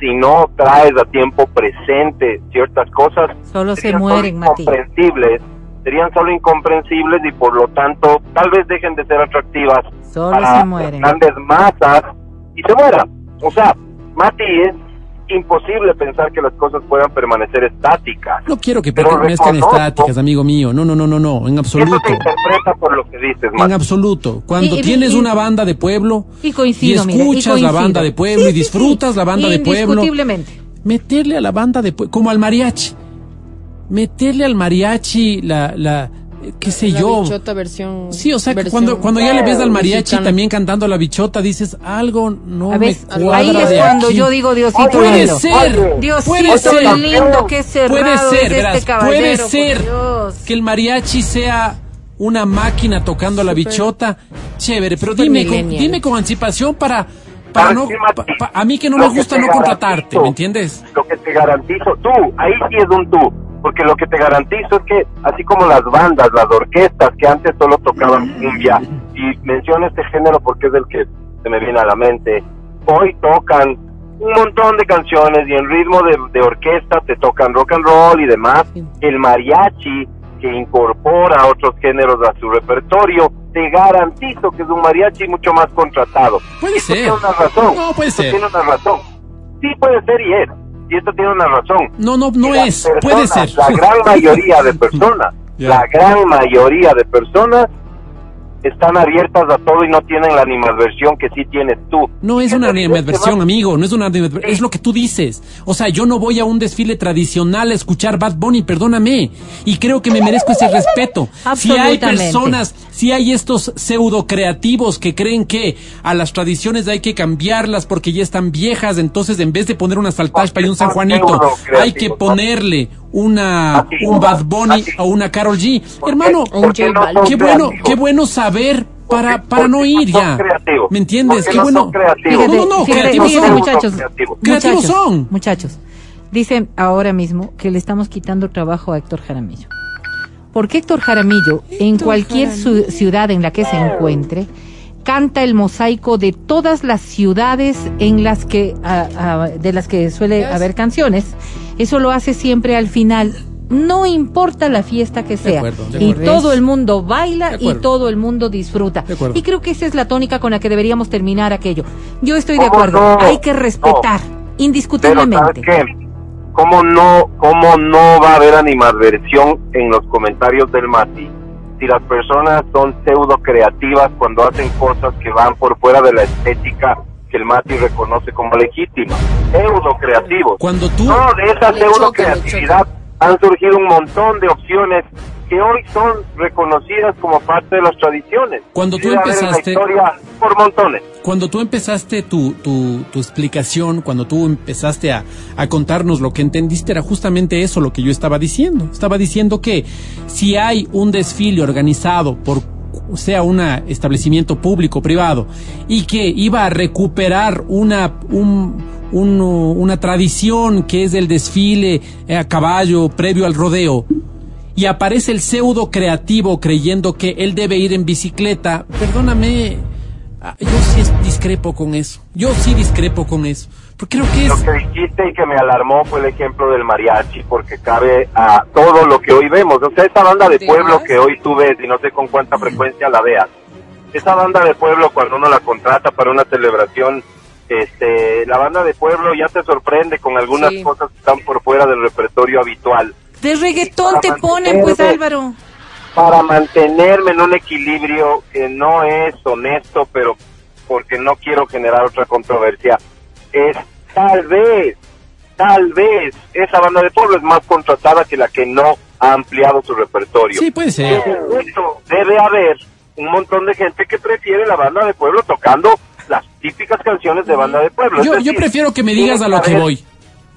S6: si no traes a tiempo presente ciertas cosas,
S5: Solo se mueren,
S6: solo
S5: Mati.
S6: incomprensibles, serían solo incomprensibles y por lo tanto tal vez dejen de ser atractivas
S5: Solo
S6: para
S5: se mueren.
S6: grandes masas y se mueran. O sea, Mati, es imposible pensar que las cosas puedan permanecer estáticas.
S2: no quiero que permanezcan estáticas, amigo mío. No, no, no, no, no, en
S6: Eso
S2: absoluto.
S6: se interpreta por lo que dices,
S2: En
S6: Mati.
S2: absoluto. Cuando
S5: Y- y-
S2: tienes
S5: y-
S2: una banda de pueblo
S5: Y coincido,
S2: y
S5: mire, y
S2: escuchas la banda de pueblo
S5: Sí,
S2: y disfrutas
S5: sí.
S2: la banda de pueblo,
S5: Indiscutiblemente.
S2: meterle a la banda de pueblo, como al mariachi, meterle al mariachi la, la, qué sé
S3: La
S2: yo.
S3: bichota versión.
S2: Sí, o sea, que
S3: versión
S2: cuando, cuando ya le ves al mariachi también cantando la bichota, dices, algo no
S5: A
S2: me
S5: ver,
S2: cuadra
S5: ahí es
S2: de
S5: cuando
S2: aquí".
S5: yo digo Diosito
S2: Puede
S5: lindo.
S2: ser,
S5: Diosito
S2: puede ser.
S5: lindo, qué cerrado
S2: Puede ser,
S5: es
S2: verás,
S5: este caballero,
S2: puede ser que el mariachi sea una máquina tocando la bichota, chévere, pero
S3: Super
S2: dime con, dime con anticipación para, para
S6: ¿Sabes
S2: no, pa- pa- a mí que no
S6: Lo
S2: me gusta no contratarte, ¿me entiendes?
S6: Lo que te garantizo, tú, ahí sí es un tú, porque lo que te garantizo es que, así como las bandas, las orquestas que antes solo tocaban cumbia, y menciono este género porque es el que se me viene a la mente, hoy tocan un montón de canciones y en ritmo de, de orquesta te tocan rock and roll y demás. El mariachi que incorpora otros géneros a su repertorio, te garantizo que es un mariachi mucho más contratado.
S2: Puede ser.
S6: tiene una razón.
S2: No, puede ser.
S6: tiene una razón. Sí puede ser y es. Y esto tiene una razón.
S2: No, no, no es, puede ser.
S6: La gran mayoría de personas, la gran mayoría de personas están abiertas a todo y no tienen la animadversión que sí tienes tú.
S2: No es
S6: ¿Qué
S2: una animadversión, amigo, no es una animadversión, es lo que tú dices. O sea, yo no voy a un desfile tradicional a escuchar Bad Bunny, perdóname. Y creo que me merezco ese respeto. Si hay personas, si hay estos pseudo creativos que creen que a las tradiciones hay que cambiarlas porque ya están viejas, entonces en vez de poner una saltashpa y un San Juanito, hay que ponerle una
S6: Así,
S2: un Bad Bunny
S6: así.
S2: o una Carol G.
S6: ¿Por
S2: Hermano,
S6: qué-
S2: bueno,
S6: creativos?
S2: qué bueno saber para,
S6: ¿Por qué-
S2: para no ir ya. ¿Me entiendes?
S6: ¿Por qué
S2: Qué
S6: no
S2: bueno. No, no, no, creativos son.
S5: muchachos,
S6: Creativos.
S2: Son.
S5: muchachos. Dicen ahora mismo que le estamos quitando trabajo a Héctor Jaramillo. Porque Héctor Jaramillo, en cualquier ciudad en la que se encuentre, canta el mosaico de todas las ciudades en las que de las que suele haber canciones. Eso lo hace siempre al final. No importa la fiesta que sea.
S2: acuerdo, de
S5: y todo el mundo baila y todo el mundo disfruta. Y creo que esa es la tónica con la que deberíamos terminar aquello. Yo estoy de
S6: ¿Cómo
S5: acuerdo.
S6: no?
S5: Hay que respetar,
S6: Pero,
S5: indiscutiblemente.
S6: ¿sabes qué? ¿Cómo no, ¿Cómo no va a haber animadversión en los comentarios del Mati si las personas son pseudo creativas cuando hacen cosas que van por fuera de la estética que el Mati reconoce como legítima? Pseudo creativos.
S2: Cuando tú
S6: No, de esa pseudo creatividad han surgido un montón de opciones que hoy son reconocidas como parte de las tradiciones.
S2: Cuando tú empezaste-
S6: historia por montones.
S2: Cuando tú empezaste tu, tu, tu explicación, cuando tú empezaste a, a contarnos lo que entendiste, era justamente eso lo que yo estaba diciendo. Estaba diciendo que si hay un desfile organizado por sea un establecimiento público privado y que iba a recuperar una un- un- una tradición que es el desfile a caballo previo al rodeo y aparece el pseudo creativo creyendo que él debe ir en bicicleta, perdóname, ah, yo sí es- discrepo con eso. Yo sí discrepo con eso. Porque creo que
S6: Lo
S2: es...
S6: que dijiste y que me alarmó fue el ejemplo del mariachi, porque cabe a todo lo que hoy vemos. O sea, esta banda de
S3: ¿Te
S6: pueblo que hoy tú ves y no sé con cuánta frecuencia la veas. Esa banda de pueblo, cuando uno la contrata para una celebración, este, la banda de pueblo ya te sorprende con algunas
S3: Sí.
S6: cosas que están por fuera del repertorio habitual.
S5: De reggaetón te ponen, pues Álvaro.
S6: para mantenerme en un equilibrio que no es honesto, pero porque no quiero generar otra controversia, es tal vez, tal vez esa banda de pueblo es más contratada que la que no ha ampliado su repertorio.
S2: Sí, puede ser.
S6: Debe haber un montón de gente que prefiere la banda de pueblo tocando las típicas canciones de banda de pueblo.
S2: Yo, yo prefiero que me digas a lo que voy.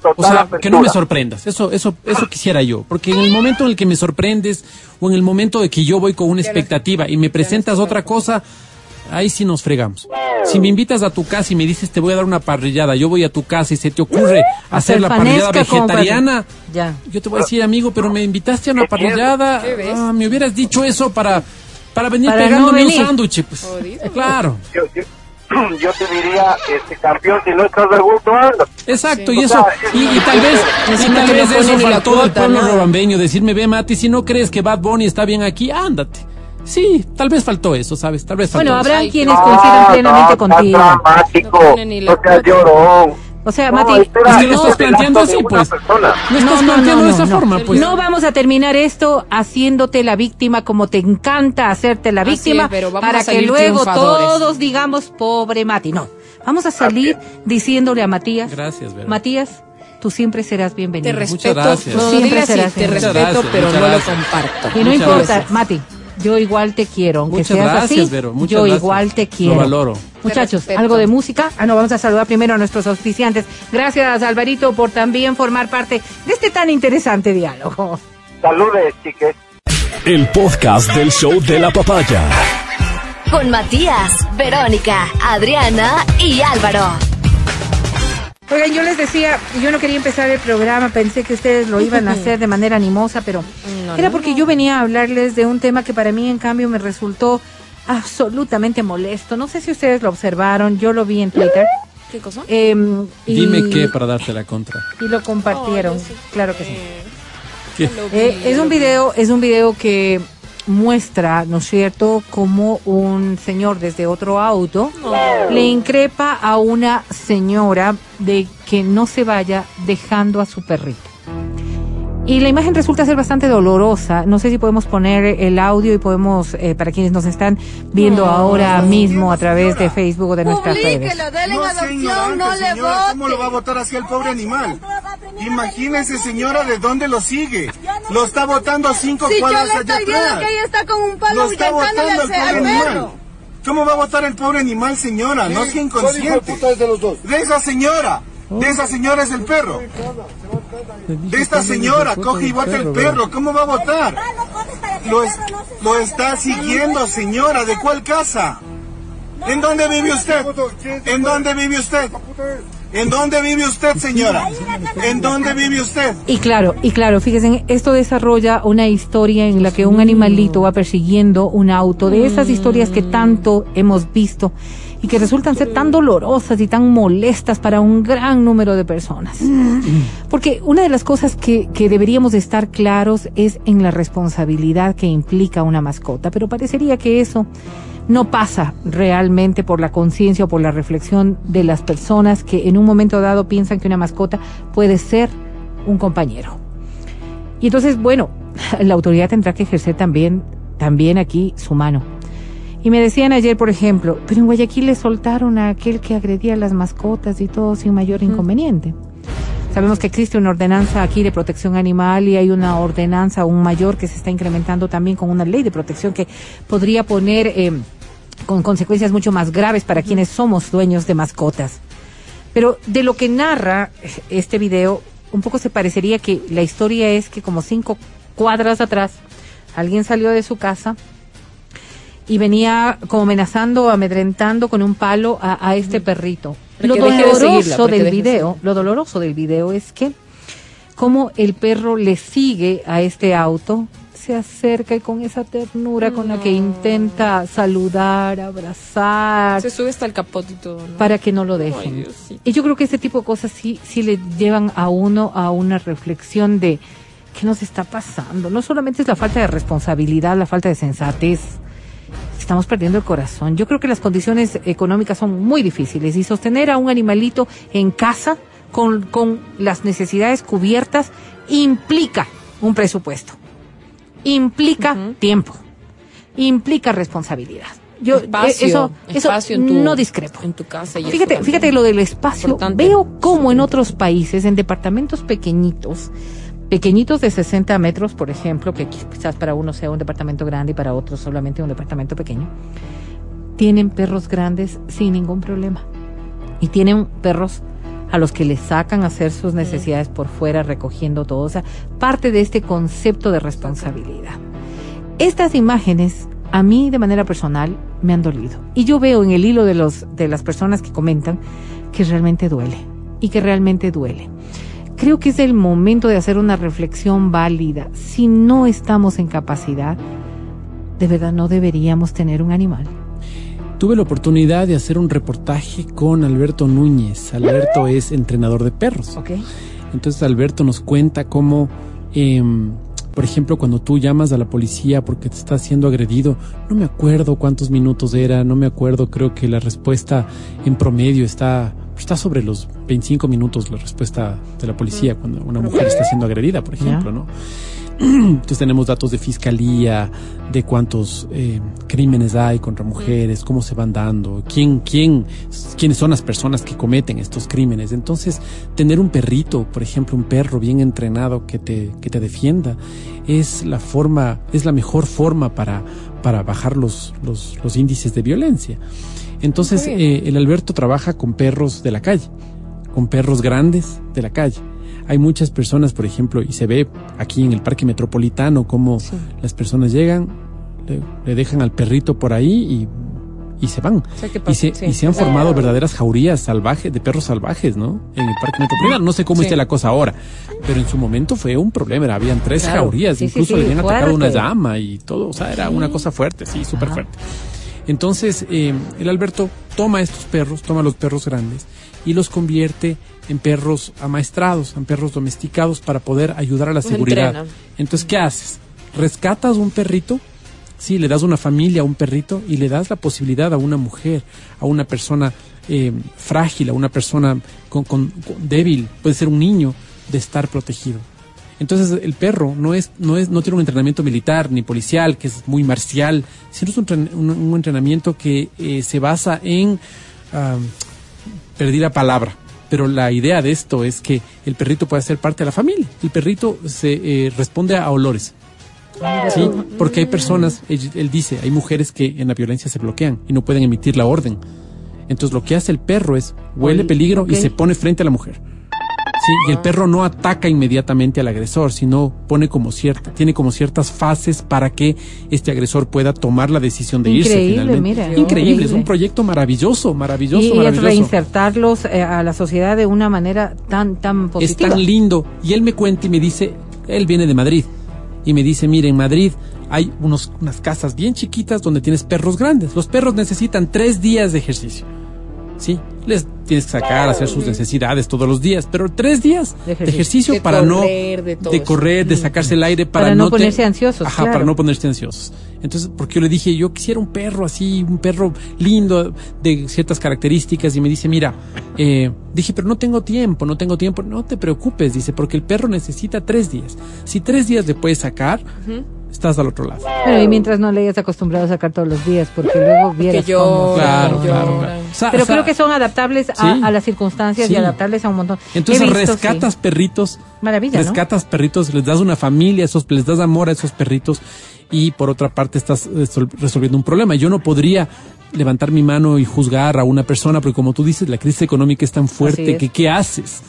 S6: Total
S2: O sea, que no me
S6: apertura.
S2: sorprendas. Eso, eso, eso quisiera yo. Porque en el momento en el que me sorprendes o en el momento de que yo voy con una expectativa y me presentas otra cosa, ahí sí nos fregamos. Si me invitas a tu casa y me dices te voy a dar una parrillada, yo voy a tu casa y se te ocurre hacer la parrillada vegetariana,
S5: Ya.
S2: yo te voy a decir, amigo, pero me invitaste a una parrillada,
S3: ¿Qué ves?
S2: ah, me hubieras dicho eso para, para venir
S5: Para no
S2: pegándome un
S5: venir.
S2: sándwich, pues.
S3: Jodido.
S2: Claro.
S6: yo, yo- yo te diría, este campeón, si no estás de gusto, anda.
S2: Exacto,
S3: Sí.
S2: y
S6: O
S2: eso,
S6: sea,
S2: y, y tal vez, y tal vez
S3: no
S2: eso faltó del
S3: cuota,
S2: pueblo
S3: nada.
S2: robambeño, decirme, ve Mati, si no crees que Bad Bunny está bien aquí, ándate. Sí, tal vez faltó eso, ¿sabes? Tal vez faltó
S5: Bueno, habrá quienes
S6: No,
S5: coincidan plenamente
S6: no,
S5: contigo.
S6: Dramático,
S3: No
S6: no seas
S3: cuota.
S6: llorón.
S5: O sea,
S6: No,
S5: Mati,
S6: espera,
S2: Es que lo
S5: no,
S2: estás planteando así, pues.
S6: persona.
S2: No estás planteando de esa forma, pues.
S5: No vamos a terminar esto haciéndote la víctima como te encanta hacerte la víctima
S3: es, pero vamos
S5: para
S3: a
S5: que luego todos digamos pobre Mati. No, vamos a salir diciéndole a Matías,
S2: Gracias, Vera.
S5: Matías, tú siempre serás
S3: Te
S5: bienvenido.
S3: respeto.
S2: gracias.
S3: No, no,
S5: Siempre
S3: dile así,
S5: serás
S3: te.
S2: Muchas
S3: respeto,
S2: gracias,
S3: pero
S2: muchas
S3: no
S2: gracias.
S3: lo comparto.
S5: Y no
S2: Muchas
S5: importa,
S2: gracias.
S5: Mati, yo igual te quiero, aunque
S2: Muchas
S5: seas
S2: gracias,
S5: así,
S2: Vero, muchas
S5: yo
S2: gracias.
S5: igual te
S2: Lo
S5: quiero.
S2: valoro.
S5: Muchachos, algo de música. Ah, no, vamos a saludar primero a nuestros auspiciantes. Gracias, Alvarito, por también formar parte de este tan interesante diálogo.
S6: Saludes, chiques.
S1: El podcast del show de la papaya.
S7: Con Matías, Verónica, Adriana y Álvaro.
S5: Oigan, yo les decía, yo no quería empezar el programa, pensé que ustedes lo iban a hacer de manera animosa, pero
S3: No,
S5: era
S3: no,
S5: porque
S3: no.
S5: yo venía a hablarles de un tema que para mí, en cambio, me resultó absolutamente molesto. No sé si ustedes lo observaron, yo lo vi en Twitter.
S3: ¿Qué cosa?
S5: em, y-
S2: Dime qué para darte la contra.
S5: Y lo compartieron,
S3: Oh, sí.
S5: claro que sí.
S3: Vi,
S5: Eh, es un
S3: vi.
S5: video, es un video que muestra, ¿no es cierto?, como un señor desde otro auto le increpa a una señora de que no se vaya dejando a su perrito. Y la imagen resulta ser bastante dolorosa. No sé si podemos poner el audio y podemos, eh, para quienes nos están viendo ahora mismo a través de Facebook o de nuestras redes.
S8: No,
S9: adopción,
S8: señora,
S9: no le
S8: señora, ¿cómo lo va a votar así el pobre animal? Imagínese, señora, de dónde lo sigue. Lo está votando a cinco cuadras allá atrás.
S9: que ella está con un palo
S8: Lo está votando el pobre
S9: perro.
S8: animal. ¿Cómo va a votar el pobre animal, señora? No sea inconsciente. De esa señora. De esa señora es el perro. De esta señora coge y vota el perro. ¿Cómo va a votar? Lo, es- lo está siguiendo, señora. ¿De cuál casa? ¿En dónde vive usted? ¿En dónde vive usted? ¿En dónde vive usted, señora? ¿En dónde vive usted?
S5: Y claro, y claro, fíjense, esto desarrolla una historia en la que un animalito va persiguiendo un auto, de esas historias que tanto hemos visto y que resultan ser tan dolorosas y tan molestas para un gran número de personas. Porque una de las cosas que, que deberíamos de estar claros es en la responsabilidad que implica una mascota, pero parecería que eso no pasa realmente por la conciencia o por la reflexión de las personas que en un momento dado piensan que una mascota puede ser un compañero. Y entonces, bueno, la autoridad tendrá que ejercer también, también aquí su mano. Y me decían ayer, por ejemplo, pero en Guayaquil le soltaron a aquel que agredía a las mascotas y todo sin mayor inconveniente. Sabemos que existe una ordenanza aquí de protección animal y hay una ordenanza aún mayor que se está incrementando también con una ley de protección que podría poner eh, con consecuencias mucho más graves para quienes somos dueños de mascotas. Pero de lo que narra este video, un poco se parecería que la historia es que como cinco cuadras atrás, alguien salió de su casa y venía como amenazando, amedrentando con un palo a, a este perrito. Lo
S3: de
S5: doloroso del video, lo doloroso del video es que como el perro le sigue a este auto, se acerca y con esa ternura con la que intenta saludar, abrazar,
S3: Se sube hasta el capot y todo, ¿no?
S5: para que no lo dejen. Y yo creo que ese tipo de cosas sí, sí le llevan a uno a una reflexión de qué nos está pasando. No solamente es la falta de responsabilidad, la falta de sensatez. Estamos perdiendo el corazón. Yo creo que las condiciones económicas son muy difíciles y sostener a un animalito en casa con, con las necesidades cubiertas implica un presupuesto, implica tiempo, implica responsabilidad. Yo
S3: Espacio,
S5: eso, eso
S3: espacio en tu,
S5: no discrepo.
S3: En tu casa. y
S5: Fíjate, fíjate lo del espacio.
S3: Importante.
S5: Veo cómo en otros países, en departamentos pequeñitos, pequeñitos de 60 metros, por ejemplo, que quizás para uno sea un departamento grande y para otros solamente un departamento pequeño, tienen perros grandes sin ningún problema. Y tienen perros a los que les sacan a hacer sus necesidades por fuera, recogiendo todo. O sea, parte de este concepto de responsabilidad. Estas imágenes a mí de manera personal me han dolido. Y yo veo en el hilo de, los, de las personas que comentan que realmente duele y que realmente duele. Creo que es el momento de hacer una reflexión válida. Si no estamos en capacidad, de verdad no deberíamos tener un animal.
S2: Tuve la oportunidad de hacer un reportaje con Alberto Núñez. Alberto es entrenador de perros.
S5: ¿Ok?
S2: Entonces Alberto nos cuenta cómo, em, por ejemplo, cuando tú llamas a la policía porque te estás siendo agredido, no me acuerdo cuántos minutos era, no me acuerdo, creo que la respuesta en promedio está, está sobre los 25 minutos la respuesta de la policía cuando una mujer está siendo agredida, por ejemplo, ¿no? Entonces tenemos datos de fiscalía, de cuántos eh, crímenes hay contra mujeres, cómo se van dando, quién, quién, quiénes son las personas que cometen estos crímenes. Entonces, tener un perrito, por ejemplo, un perro bien entrenado que te, que te defienda, es la forma, es la mejor forma para, para bajar los, los, los índices de violencia. Entonces, eh, el Alberto trabaja con perros de la calle, con perros grandes de la calle. Hay muchas personas, por ejemplo, y se ve aquí en el parque metropolitano cómo las personas llegan, le, le dejan al perrito por ahí y, y se van.
S3: sea, ¿qué
S2: y, se,
S3: Sí.
S2: y se han formado verdaderas jaurías salvajes, de perros salvajes, ¿no? En el parque metropolitano. No sé cómo
S3: Sí.
S2: esté la cosa ahora, pero en su momento fue un problema. Era- Habían tres
S5: Claro.
S2: jaurías, incluso le habían atacado una llama y todo. O sea, era una cosa fuerte, sí, súper fuerte. Entonces, eh, el Alberto toma estos perros, toma los perros grandes y los convierte en perros amaestrados, en perros domesticados para poder ayudar a la seguridad.
S3: entrena.
S2: Entonces, ¿qué haces? Rescatas un perrito, sí, le das una familia a un perrito y le das la posibilidad a una mujer, a una persona eh, frágil, a una persona con, con- con- débil, puede ser un niño, de estar protegido. Entonces el perro no es, no es, no tiene un entrenamiento militar ni policial, que es muy marcial, sino es un, un- un entrenamiento que eh, se basa en perdí la palabra. Pero la idea de esto es que el perrito puede ser parte de la familia. El perrito se eh, responde a olores. Sí, porque hay personas, él, él dice, hay mujeres que en la violencia se bloquean y no pueden emitir la orden. Entonces lo que hace el perro es huele peligro y se pone frente a la mujer. Sí, y el perro no ataca inmediatamente al agresor, sino pone como cierta, tiene como ciertas fases para que este agresor pueda tomar la decisión de irse
S5: Increíble,
S2: finalmente.
S5: mira,
S2: increíble, es
S5: increíble.
S2: un proyecto maravilloso, maravilloso,
S5: Y es
S2: maravilloso.
S5: reinsertarlos eh, a la sociedad de una manera tan, tan
S2: es
S5: positiva.
S2: tan lindo. Y él me cuenta y me dice, él viene de Madrid. Y me dice, mire, en Madrid hay unos, unas casas bien chiquitas donde tienes perros grandes. Los perros necesitan tres días de ejercicio. Sí, les tienes que sacar, hacer sus necesidades todos los días, pero tres días
S5: De
S2: de
S5: ejercicio.
S3: De
S2: para
S3: correr,
S2: no
S3: de
S2: de correr, de sacarse el aire para,
S5: Para no
S2: te-
S5: ponerse ansiosos,
S2: Ajá,
S5: claro.
S2: para no ponerse ansiosos. Entonces, porque yo le dije, yo quisiera un perro así, un perro lindo, de ciertas características, y me dice, mira, eh, dije, pero no tengo tiempo, no tengo tiempo, no te preocupes, dice, porque el perro necesita tres días. Si tres días le puedes sacar, estás al otro lado.
S5: Bueno, y mientras no le hayas acostumbrado a sacar todos los días, porque luego vieras
S3: yo-
S5: cómo-
S2: Claro, claro, claro. O sea,
S5: Pero
S2: o sea,
S5: creo que son adaptables a,
S2: sí.
S5: a las circunstancias y adaptables a un montón.
S2: Entonces
S5: visto,
S2: rescatas
S5: sí.
S2: perritos,
S5: Maravilla, ¿no?
S2: rescatas perritos, les das una familia, a esos, les das amor a esos perritos y por otra parte estás sol- resolviendo un problema. Yo no podría levantar mi mano y juzgar a una persona porque como tú dices, la crisis económica es tan fuerte
S5: es.
S2: que ¿qué haces?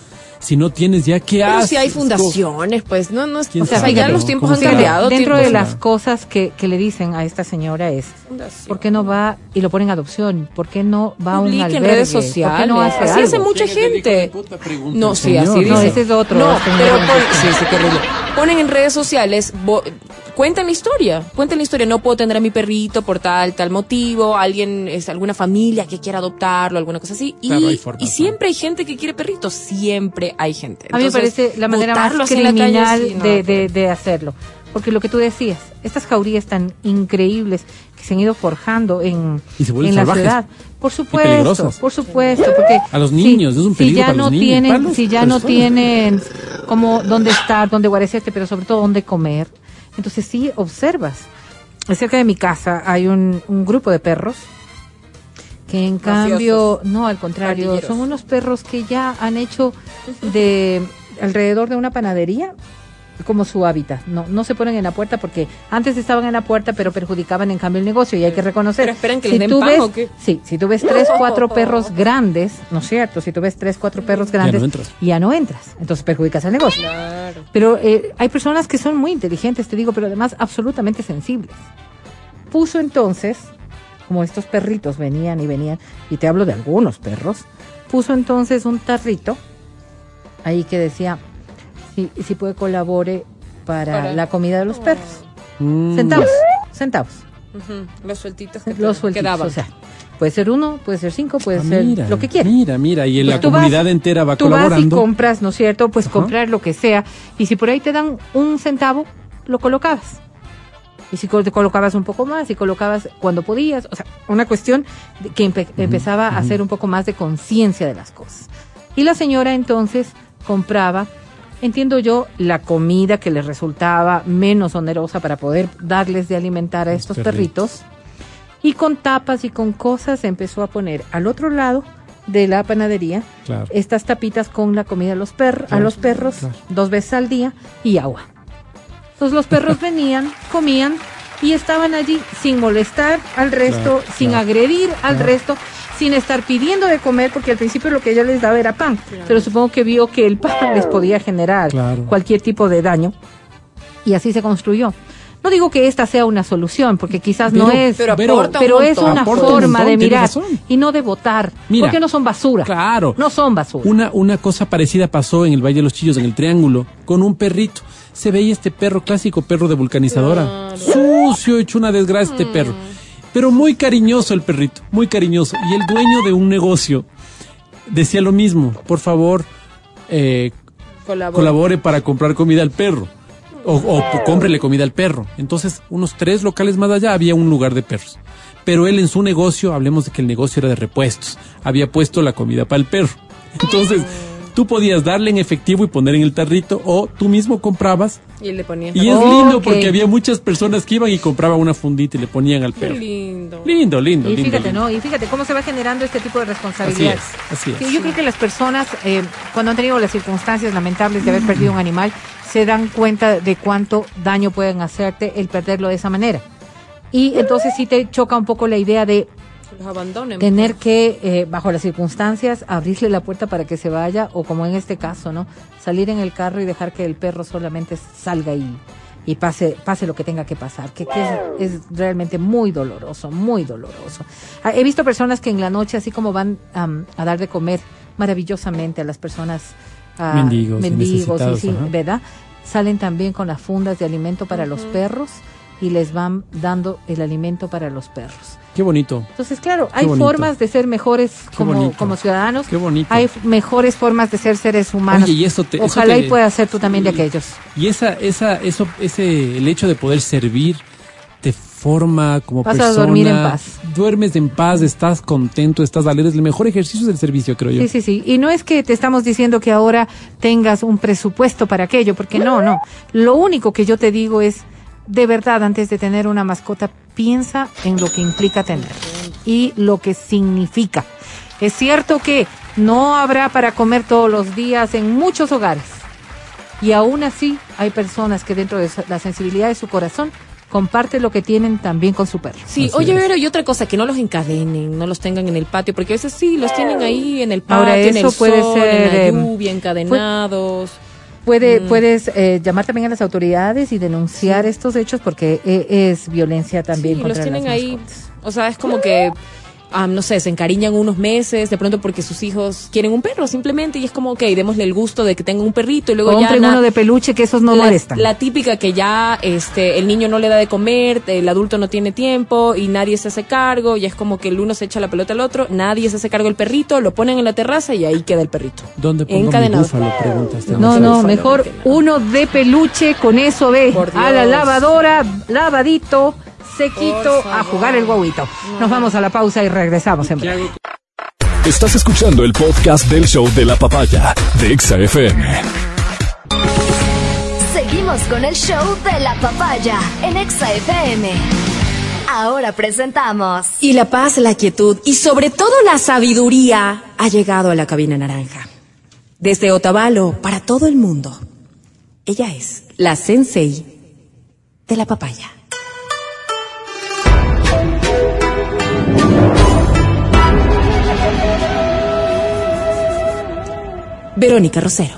S2: Si no tienes ya, ¿qué
S3: Pero
S2: haces?
S3: si hay fundaciones, pues no, no es,
S2: ¿Quién
S3: o sea,
S2: sabe?
S3: ya los tiempos
S2: ¿cómo
S3: han cambiado.
S5: Dentro de las cosas que, que le dicen a esta señora es, ¿por qué no va y lo pone en adopción? ¿Por qué no va a un albergue?
S3: en redes
S5: ¿Por qué
S3: sociales.
S5: no hace
S3: así hace mucha
S2: ¿Quién es el hijo de
S3: gente.
S2: puta?
S3: No, sí, así dice.
S5: No, ese es otro,
S3: No,
S5: este
S3: pero pon- sí, sí. Ponen en redes sociales, bo- cuentan la historia, cuentan la historia. No puedo tener a mi perrito por tal, tal motivo, alguien, es alguna familia que quiera adoptarlo, alguna cosa así. Y,
S2: Claro, hay formas,
S3: y
S2: ¿no?
S3: siempre hay gente que quiere perritos, siempre hay gente.
S5: A mí me parece la manera más
S3: calle,
S5: criminal
S3: sí, no,
S5: de, de- de hacerlo. Porque lo que tú decías, estas jaurías tan increíbles que se han ido forjando en, en la ciudad. Por supuesto, por supuesto, porque
S2: A los
S5: si-
S2: niños, es un
S5: si
S2: peligro
S5: ya
S2: para
S5: no
S2: los niños, para
S5: tienen, si ya no tienen como dónde estar, dónde guarecerse, pero sobre todo dónde comer, entonces sí observas. Cerca de mi casa hay un, un grupo de perros que en cambio, no, al contrario, son unos perros que ya han hecho de alrededor de una panadería como su hábitat. No, no se ponen en la puerta porque antes estaban en la puerta, pero perjudicaban en cambio el negocio y hay que reconocer.
S3: Pero esperan que
S5: si
S3: les den
S5: tú
S3: pan,
S5: ves,
S3: ¿o qué?
S5: Sí, si tú ves tres, cuatro perros grandes, ¿no es cierto? Si tú ves tres, cuatro perros grandes,
S2: no entras.
S5: ya no entras. Entonces perjudicas al negocio. Pero eh, hay personas que son muy inteligentes, te digo, pero además absolutamente sensibles. Puso entonces, como estos perritos venían y venían, y te hablo de algunos perros, puso entonces un tarrito ahí que decía, si, si puede colabore para,
S3: Para-
S5: la comida de los perros.
S2: Mm.
S5: Centavos, centavos,
S3: Ujú, Los sueltitos que
S5: los sueltitos.
S3: quedaban.
S5: O sea, puede ser uno, puede ser cinco, puede
S2: Ah,
S5: ser
S2: mira,
S5: lo que quiera.
S2: Mira, mira, y en
S5: Pues
S2: la
S5: tú vas-
S2: comunidad entera va
S5: Tú vas y
S2: colaborando.
S5: compras, ¿no es cierto? Pues
S2: Ajá.
S5: comprar lo que sea. Y si por ahí te dan un centavo, lo colocabas. Y si te colocabas un poco más, y colocabas cuando podías. O sea, una cuestión de que empe- empezaba a hacer un poco más de conciencia de las cosas. Y la señora entonces compraba, entiendo yo, la comida que les resultaba menos onerosa para poder darles de alimentar a
S2: Los
S5: estos
S2: perritos.
S5: perritos. Y con tapas y con cosas empezó a poner al otro lado de la panadería
S2: Claro.
S5: estas tapitas con la comida a los, per- a los perros
S2: claro.
S5: dos veces al día y agua. Entonces los perros venían, comían y estaban allí sin molestar al resto, sin agredir al resto, sin estar pidiendo de comer, porque al principio lo que ella les daba era pan, pero supongo que vio que el pan les podía generar
S2: Claro.
S5: cualquier tipo de daño y así se construyó. No digo que esta sea una solución, porque quizás no es,
S3: pero
S2: pero-
S3: aporta un
S5: pero es una
S2: Aporta un
S5: forma
S2: montón,
S5: de mirar y no de votar,
S2: Mira,
S5: porque no son basura.
S2: Claro.
S5: No son basura.
S2: Una, una cosa parecida pasó en el Valle de los Chillos, en el Triángulo, con un perrito. Se veía este perro clásico, perro de vulcanizadora. Sucio, hecho una desgracia este perro. Pero muy cariñoso el perrito, muy cariñoso. Y el dueño de un negocio decía lo mismo. Por favor, eh, colabore para comprar comida al perro. O, o cómprele comida al perro. Entonces, unos tres locales más allá había un lugar de perros. Pero él en su negocio, hablemos de que el negocio era de repuestos, había puesto la comida para el perro. Entonces, tú podías darle en efectivo y poner en el tarrito, o tú mismo comprabas.
S3: Y le ponían.
S2: Y es lindo porque había muchas personas que iban y compraban una fundita y le ponían al
S3: Qué
S2: perro.
S3: lindo.
S2: Lindo, lindo,
S5: Y
S2: lindo.
S5: fíjate,
S2: lindo.
S5: ¿no? Y fíjate cómo se va generando este tipo de
S2: Así
S5: responsabilidad.
S2: es, así es.
S5: Sí, yo creo que las personas, eh, cuando han tenido las circunstancias lamentables de haber perdido un animal, se dan cuenta de cuánto daño pueden hacerte el perderlo de esa manera. Y entonces sí te choca un poco la idea de
S3: Los abandonen.
S5: tener que, eh, bajo las circunstancias, abrirle la puerta para que se vaya, o como en este caso, ¿no? Salir en el carro y dejar que el perro solamente salga y, y pase, pase lo que tenga que pasar, que, que es, es realmente muy doloroso, muy doloroso. Ah, He visto personas que en la noche, así como van a dar de comer maravillosamente a las personas, ah,
S2: Mendigos y
S5: mendigos, y
S2: necesitados,
S5: sí,
S2: ajá.
S5: ¿verdad? Salen también con las fundas de alimento para los perros y les van dando el alimento para los perros.
S2: Qué bonito.
S5: Entonces, claro,
S2: Qué
S5: hay
S2: bonito.
S5: formas de ser mejores como, como ciudadanos.
S2: Qué bonito.
S5: Hay mejores formas de ser seres humanos.
S2: Oye, y eso te- eso
S5: Ojalá
S2: te-
S5: y pueda ser tú también de aquellos.
S2: Y esa, esa, eso, ese, el hecho de poder servir te forma como
S5: Vas a
S2: persona.
S5: dormir en paz.
S2: Duermes en paz, estás contento, estás alegre. El mejor ejercicio del servicio, creo yo.
S5: Sí, sí, sí. Y no es que te estamos diciendo que ahora tengas un presupuesto para aquello, porque no, no. Lo único que yo te digo es, de verdad, antes de tener una mascota, piensa en lo que implica tener y lo que significa. Es cierto que no habrá para comer todos los días en muchos hogares. Y aún así hay personas que dentro de la sensibilidad de su corazón comparte lo que tienen también con su perro.
S9: Sí,
S2: Así
S9: oye,
S2: es.
S9: Vero, y otra cosa, que no los encadenen, no los tengan en el patio, porque a veces sí, los tienen ahí en el patio,
S5: Ahora,
S9: en
S5: eso
S9: el
S5: puede
S9: sol,
S5: ser,
S9: en la
S5: eh,
S9: lluvia, encadenados.
S5: Puede,
S9: Mm.
S5: Puedes eh, llamar también a las autoridades y denunciar estos hechos porque eh, es violencia también
S9: Sí,
S5: contra
S9: los tienen
S5: las
S9: ahí, o sea, es como que, ah, no sé, se encariñan unos meses, de pronto porque sus hijos quieren un perro simplemente, y es como, ok, démosle el gusto de que tenga un perrito, y luego ya...
S5: Compren
S9: na-
S5: uno de peluche que esos no
S9: la,
S5: molestan.
S9: la típica que ya este el niño no le da de comer, el adulto no tiene tiempo y nadie se hace cargo, y es como que el uno se echa la pelota al otro, nadie se hace cargo del perrito, lo ponen en la terraza y ahí queda el perrito.
S2: ¿Dónde pongo mi
S9: Encadenado.
S2: búfalo?
S5: No, no,
S9: Búfalo,
S5: mejor uno de peluche, con eso ve
S9: Por
S5: a la lavadora, lavadito, sequito,
S9: Por
S5: a
S9: favor.
S5: jugar el guauito. Nos vamos a la pausa y regresamos en.
S1: Estás escuchando el podcast del show de la papaya de Exa FM.
S7: Seguimos con el show de la papaya en Exa FM. Ahora presentamos
S9: Y la paz, la quietud y sobre todo la sabiduría ha llegado a la cabina naranja. Desde Otavalo para todo el mundo. Ella es la sensei de la papaya. Verónica Rosero.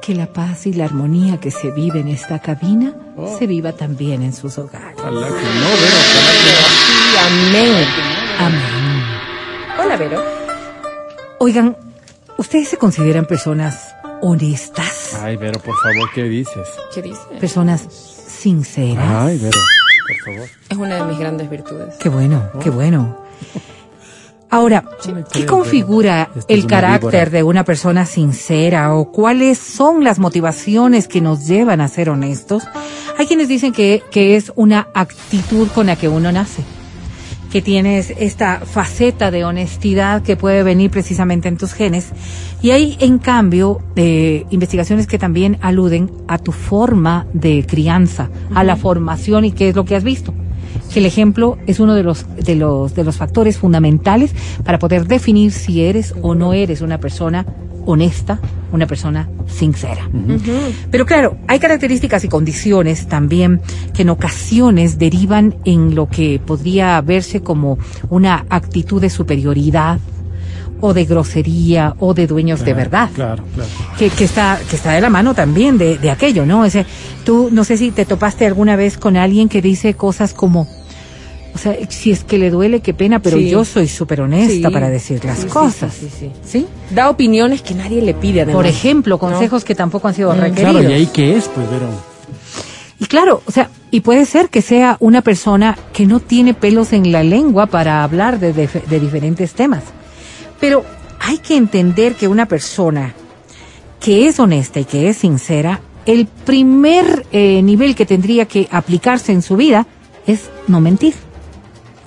S5: Que la paz y la armonía que se vive en esta cabina se viva también en sus hogares.
S2: Ojalá que no, Vero, ojalá que no.
S9: Sí, amén.
S5: Amén.
S9: Hola, Vero.
S5: Oigan, ¿ustedes se consideran personas honestas?
S2: Ay, Vero, por favor, ¿qué dices?
S9: ¿Qué dice?
S5: Personas sinceras.
S2: Ay, Vero, por favor.
S9: Es una de mis grandes virtudes.
S5: Qué bueno, qué bueno. Ahora, ¿qué
S2: creo,
S5: configura
S2: pero esta es
S5: el carácter
S2: víbora.
S5: de una persona sincera o cuáles son las motivaciones que nos llevan a ser honestos? Hay quienes dicen que, que es una actitud con la que uno nace, que tienes esta faceta de honestidad que puede venir precisamente en tus genes. Y hay, en cambio, eh, investigaciones que también aluden a tu forma de crianza, a la formación y qué es lo que has visto que el ejemplo es uno de los de los de los factores fundamentales para poder definir si eres o no eres una persona honesta, una persona sincera. Pero claro, hay características y condiciones también que en ocasiones derivan en lo que podría verse como una actitud de superioridad o de grosería o de dueños de verdad
S2: Claro, claro.
S5: que, que está que está de la mano también de, de aquello, ¿no? Ese, tú no sé si te topaste alguna vez con alguien que dice cosas como, o sea, si es que le duele, qué pena, pero
S9: Sí.
S5: yo soy súper honesta
S9: Sí.
S5: para decir las
S9: Sí, sí,
S5: cosas.
S9: sí, sí,
S5: ¿Sí?
S9: Da opiniones que nadie le pide, además.
S5: Por ejemplo, consejos que tampoco han sido requeridos.
S2: Claro, ¿y ahí qué es, pues, Vero?
S5: Y claro, o sea, y puede ser que sea una persona que no tiene pelos en la lengua para hablar de, de- de diferentes temas. Pero hay que entender que una persona que es honesta y que es sincera, el primer eh, nivel que tendría que aplicarse en su vida es no mentir.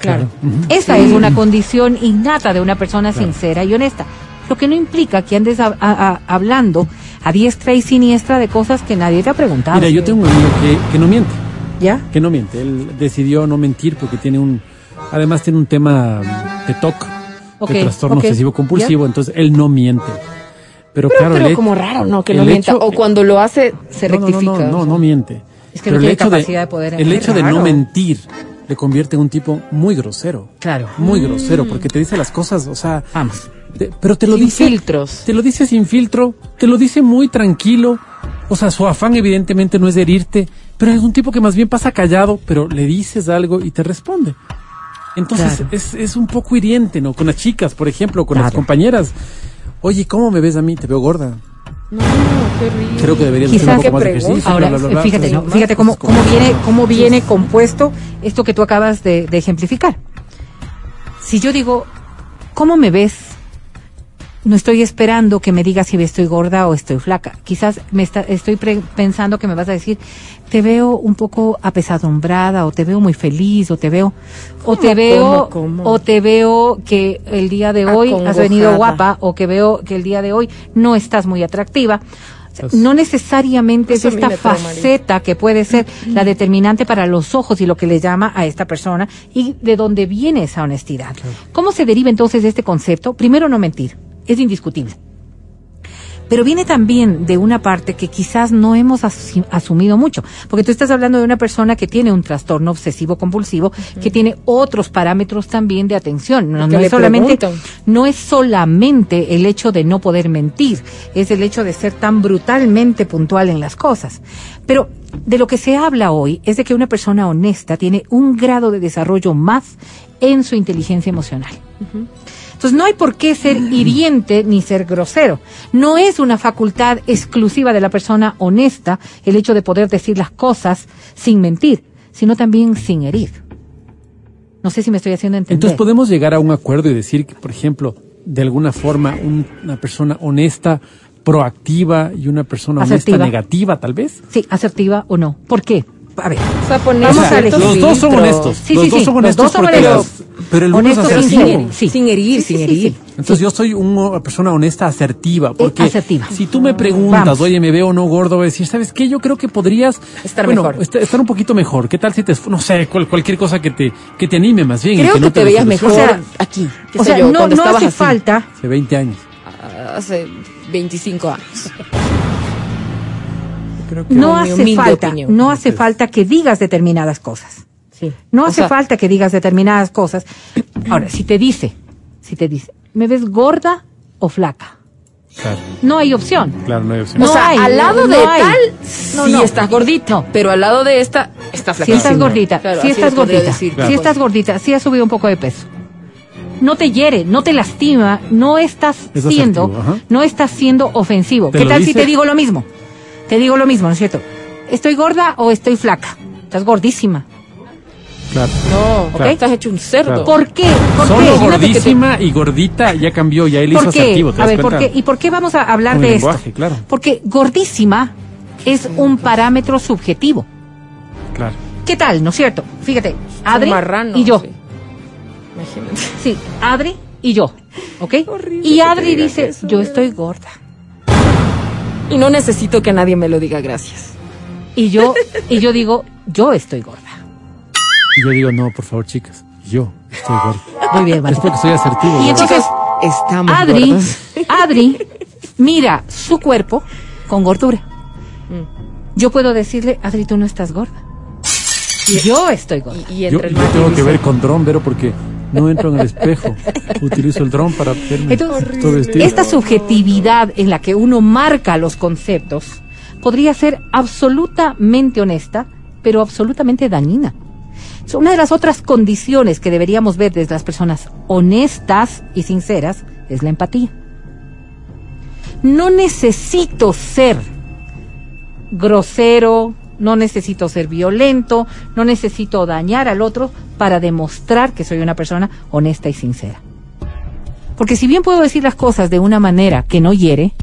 S9: Claro.
S5: Esa es una condición innata de una persona sincera y honesta. Lo que no implica que andes a- a- a- hablando a diestra y siniestra de cosas que nadie te ha preguntado.
S2: Mira, yo tengo un amigo que, que no miente,
S5: ¿Ya?
S2: que no miente. Él decidió no mentir porque tiene un, además tiene un tema de TOC, de trastorno obsesivo compulsivo, entonces él no miente. Pero,
S9: Pero,
S2: claro,
S9: pero
S2: el
S9: como raro, ¿no? Que no mienta.
S2: hecho-
S9: o cuando lo hace, se
S2: no, no,
S9: rectifica.
S2: No, no, no, no miente.
S5: Es que
S2: Pero
S5: no tiene
S2: el hecho
S5: capacidad de poder
S2: El hecho de no mentir le convierte en un tipo muy grosero.
S5: Claro.
S2: Muy grosero, porque te dice las cosas, o sea,
S5: Vamos.
S2: te- pero te lo
S9: Sin
S2: dice
S9: filtros.
S2: Te lo dice sin filtro, te lo dice muy tranquilo. O sea, su afán evidentemente no es de herirte, pero es un tipo que más bien pasa callado, pero le dices algo y te responde. Entonces
S5: Claro.
S2: es, es un poco hiriente, ¿no? Con las chicas, por ejemplo, con las compañeras. Oye, ¿cómo me ves a mí? Te veo gorda.
S9: No, qué.
S2: Creo que deberías
S5: Quizá
S2: hacer un poco más de ejercicio.
S5: Ahora,
S2: bla, bla, bla,
S5: fíjate, ¿no? Fíjate cómo, cómo viene, cómo viene compuesto esto que tú acabas de, de ejemplificar. Si yo digo, ¿cómo me ves? No estoy esperando que me digas si estoy gorda o estoy flaca. Quizás me está, estoy pre- pensando que me vas a decir, te veo un poco apesadumbrada o te veo muy feliz o te veo o te
S3: ¿Cómo,
S5: veo
S3: cómo, cómo?
S5: o te veo que el día de hoy has venido guapa o que veo que el día de hoy no estás muy atractiva.
S2: Pues-
S5: no necesariamente es
S3: a mí
S5: esta faceta que puede ser la determinante para los ojos y lo que le llama a esta persona y de dónde viene esa honestidad. ¿Cómo se deriva entonces de este concepto? Primero, no mentir, es indiscutible. Pero viene también de una parte que quizás no hemos asu- asumido mucho, porque tú estás hablando de una persona que tiene un trastorno obsesivo compulsivo, que tiene otros parámetros también de atención. No,
S3: Que
S5: no
S3: le
S5: es solamente
S3: preguntan.
S5: no es solamente el hecho de no poder mentir, es el hecho de ser tan brutalmente puntual en las cosas. Pero de lo que se habla hoy es de que una persona honesta tiene un grado de desarrollo más en su inteligencia emocional. Entonces no hay por qué ser hiriente ni ser grosero. No es una facultad exclusiva de la persona honesta el hecho de poder decir las cosas sin mentir, sino también sin herir. No sé si me estoy haciendo entender.
S2: Entonces podemos llegar a un acuerdo y decir que, por ejemplo, de alguna forma un- una persona honesta, proactiva y una persona honesta negativa, tal vez.
S5: Sí, asertiva o no. ¿Por qué? A ver.
S3: O sea, poner
S5: Vamos a elegir.
S2: los dos son honestos.
S5: Sí,
S2: los
S5: sí,
S2: dos
S5: sí,
S2: son
S5: los
S2: honestos
S5: dos son honestos.
S2: Pero el uno es
S5: sin
S2: asertivo.
S5: herir, sí.
S3: Sin herir,
S5: Sí,
S3: sin
S5: sí,
S3: herir.
S5: sí.
S2: Entonces yo soy una persona honesta, asertiva, porque
S5: asertiva.
S2: si tú me preguntas,
S5: Vamos.
S2: oye, me veo o no gordo, voy a decir, ¿sabes qué? Yo creo que podrías
S3: Estar
S2: bueno,
S3: mejor.
S2: est- estar un poquito mejor. ¿Qué tal si te, no sé, cual- cualquier cosa que te, que te anime más bien?
S3: Creo que
S2: no
S3: te veías mejor
S5: O sea,
S3: aquí.
S5: O sea,
S3: yo,
S5: no, hace
S3: así,
S5: falta,
S2: Hace 20 años.
S3: Hace 25 años.
S2: Creo que
S5: no hace falta,
S3: opinión.
S5: no hace falta que digas determinadas cosas.
S3: Sí.
S5: No
S3: O
S5: hace
S3: sea,
S5: falta que digas determinadas cosas. Ahora, si te dice, si te dice, ¿me ves gorda o flaca?
S2: Claro,
S5: No hay opción.
S2: claro, no hay opción.
S5: No
S3: o sea,
S5: hay,
S3: al lado
S5: no
S3: de tal,
S5: No,
S3: sí
S5: no.
S3: estás gordita.
S5: No.
S3: Pero al lado de esta, está
S5: Si
S3: flaquísima.
S5: estás gordita,
S3: Claro,
S5: si estás gordita,
S3: decir.
S5: si estás gordita, si has subido un poco de peso. No te hiere, no te lastima, no estás
S2: Es
S5: siendo,
S2: asertivo,
S5: no estás siendo ofensivo.
S2: ¿Te
S5: ¿Qué tal si te digo lo mismo? Te digo lo mismo, ¿no es cierto? ¿Estoy gorda o estoy flaca? Estás gordísima.
S2: Claro.
S3: No,
S2: Claro.
S3: estás hecho un cerdo.
S2: Claro.
S5: ¿Por qué? ¿Por
S2: Solo
S5: qué?
S2: gordísima y gordita ya cambió, ya él hizo
S5: ¿Por qué?
S2: asertivo. ¿te
S5: A ver, ¿por qué? ¿Y por qué vamos a hablar de esto?
S2: claro.
S5: Porque gordísima es un parámetro subjetivo.
S2: Claro.
S5: ¿Qué tal, no es cierto? Fíjate, Adri
S3: marrano,
S5: y yo.
S3: sí. Imagínate.
S5: Sí, Adri y yo, ¿ok?
S3: Horrible
S5: y Adri dice,
S3: eso,
S5: yo
S3: ¿verdad?
S5: estoy gorda.
S3: Y no necesito que nadie me lo diga, gracias.
S5: Y yo, y yo digo, yo estoy gorda.
S2: Y yo digo, no, por favor, chicas, yo estoy gordo.
S5: Muy bien, vale.
S2: Es porque soy asertivo.
S5: Y entonces,
S3: Estamos
S5: Adri,
S3: gordos.
S5: Adri, mira su cuerpo con gordura. Yo puedo decirle, Adri, tú no estás gorda. Yo estoy gorda.
S3: Y, y
S2: yo,
S3: entre el
S2: yo
S3: Mati
S2: tengo que ver con dron, Vero, porque no entro en el espejo. Utilizo el dron para verme
S5: Entonces,
S2: todo vestido.
S5: Esta subjetividad en la que uno marca los conceptos podría ser absolutamente honesta, pero absolutamente dañina. Una de las otras condiciones que deberíamos ver desde las personas honestas y sinceras es la empatía. No necesito ser grosero, no necesito ser violento, no necesito dañar al otro para demostrar que soy una persona honesta y sincera. Porque si bien puedo decir las cosas de una manera que no hiere,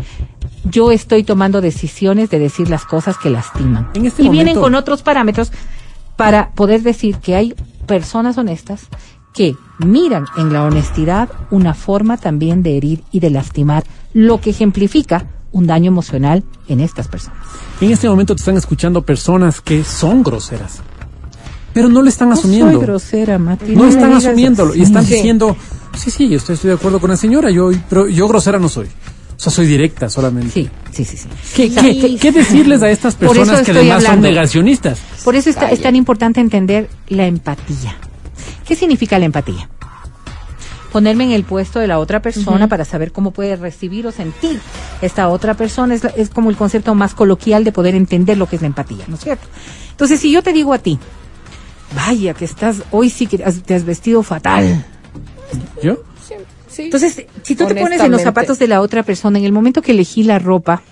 S5: yo estoy tomando decisiones de decir las cosas que lastiman.
S2: En este
S5: y vienen
S2: momento-
S5: con otros parámetros para poder decir que hay personas honestas que miran en la honestidad una forma también de herir y de lastimar, lo que ejemplifica un daño emocional en estas personas.
S2: En este momento te están escuchando personas que son groseras, pero no lo están asumiendo.
S5: grosera, Mati.
S2: no están asumiéndolo y están
S3: Sí.
S2: diciendo, sí, sí, yo estoy, estoy de acuerdo con la señora, yo, pero yo grosera no soy. O sea, soy directa solamente.
S5: Sí, sí, sí, sí.
S2: ¿Qué, qué- decirles a estas personas que además son negacionistas?
S5: Por eso está- es tan importante entender la empatía. ¿Qué significa la empatía? Ponerme en el puesto de la otra persona para saber cómo puede recibir o sentir esta otra persona. Es, la- es como el concepto más coloquial de poder entender lo que es la empatía, ¿no es cierto? Entonces, si yo te digo a ti, vaya que estás, hoy sí que has- te has vestido fatal.
S2: ¿Yo?
S3: Sí.
S5: Entonces, si tú te pones en los zapatos de la otra persona, en el momento que elegí la ropa,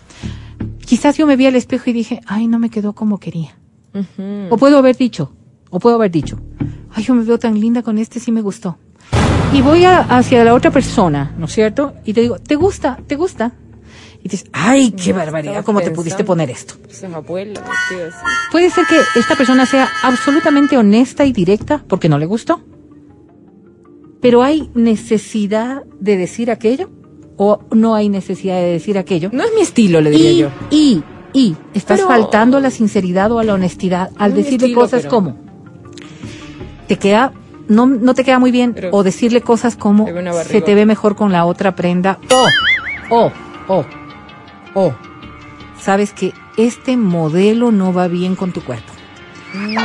S5: quizás yo me vi al espejo y dije, ay, no me quedó como quería. O puedo haber dicho, o puedo haber dicho, ay, yo me veo tan linda con este, sí me gustó. y voy a- hacia la otra persona, ¿no es cierto? Y te digo, ¿te gusta? ¿Te gusta? Y dices, ay, qué barbaridad, ¿cómo te pudiste poner esto?
S9: Abuela, decir.
S5: Puede ser que esta persona sea absolutamente honesta y directa porque no le gustó. Pero hay necesidad de decir aquello o no hay necesidad de decir aquello.
S9: No es mi estilo, le diría
S5: y,
S9: yo.
S5: y, y, estás
S9: Pero-
S5: faltando a la sinceridad o a la honestidad al
S9: No
S5: decirle
S9: estilo,
S5: cosas
S9: pero-
S5: como, te queda, no, no te queda muy bien,
S9: Pero-
S5: o decirle cosas como,
S9: Te
S5: se te ve mejor con la otra prenda, o, o, o, o, sabes que este modelo no va bien con tu cuerpo.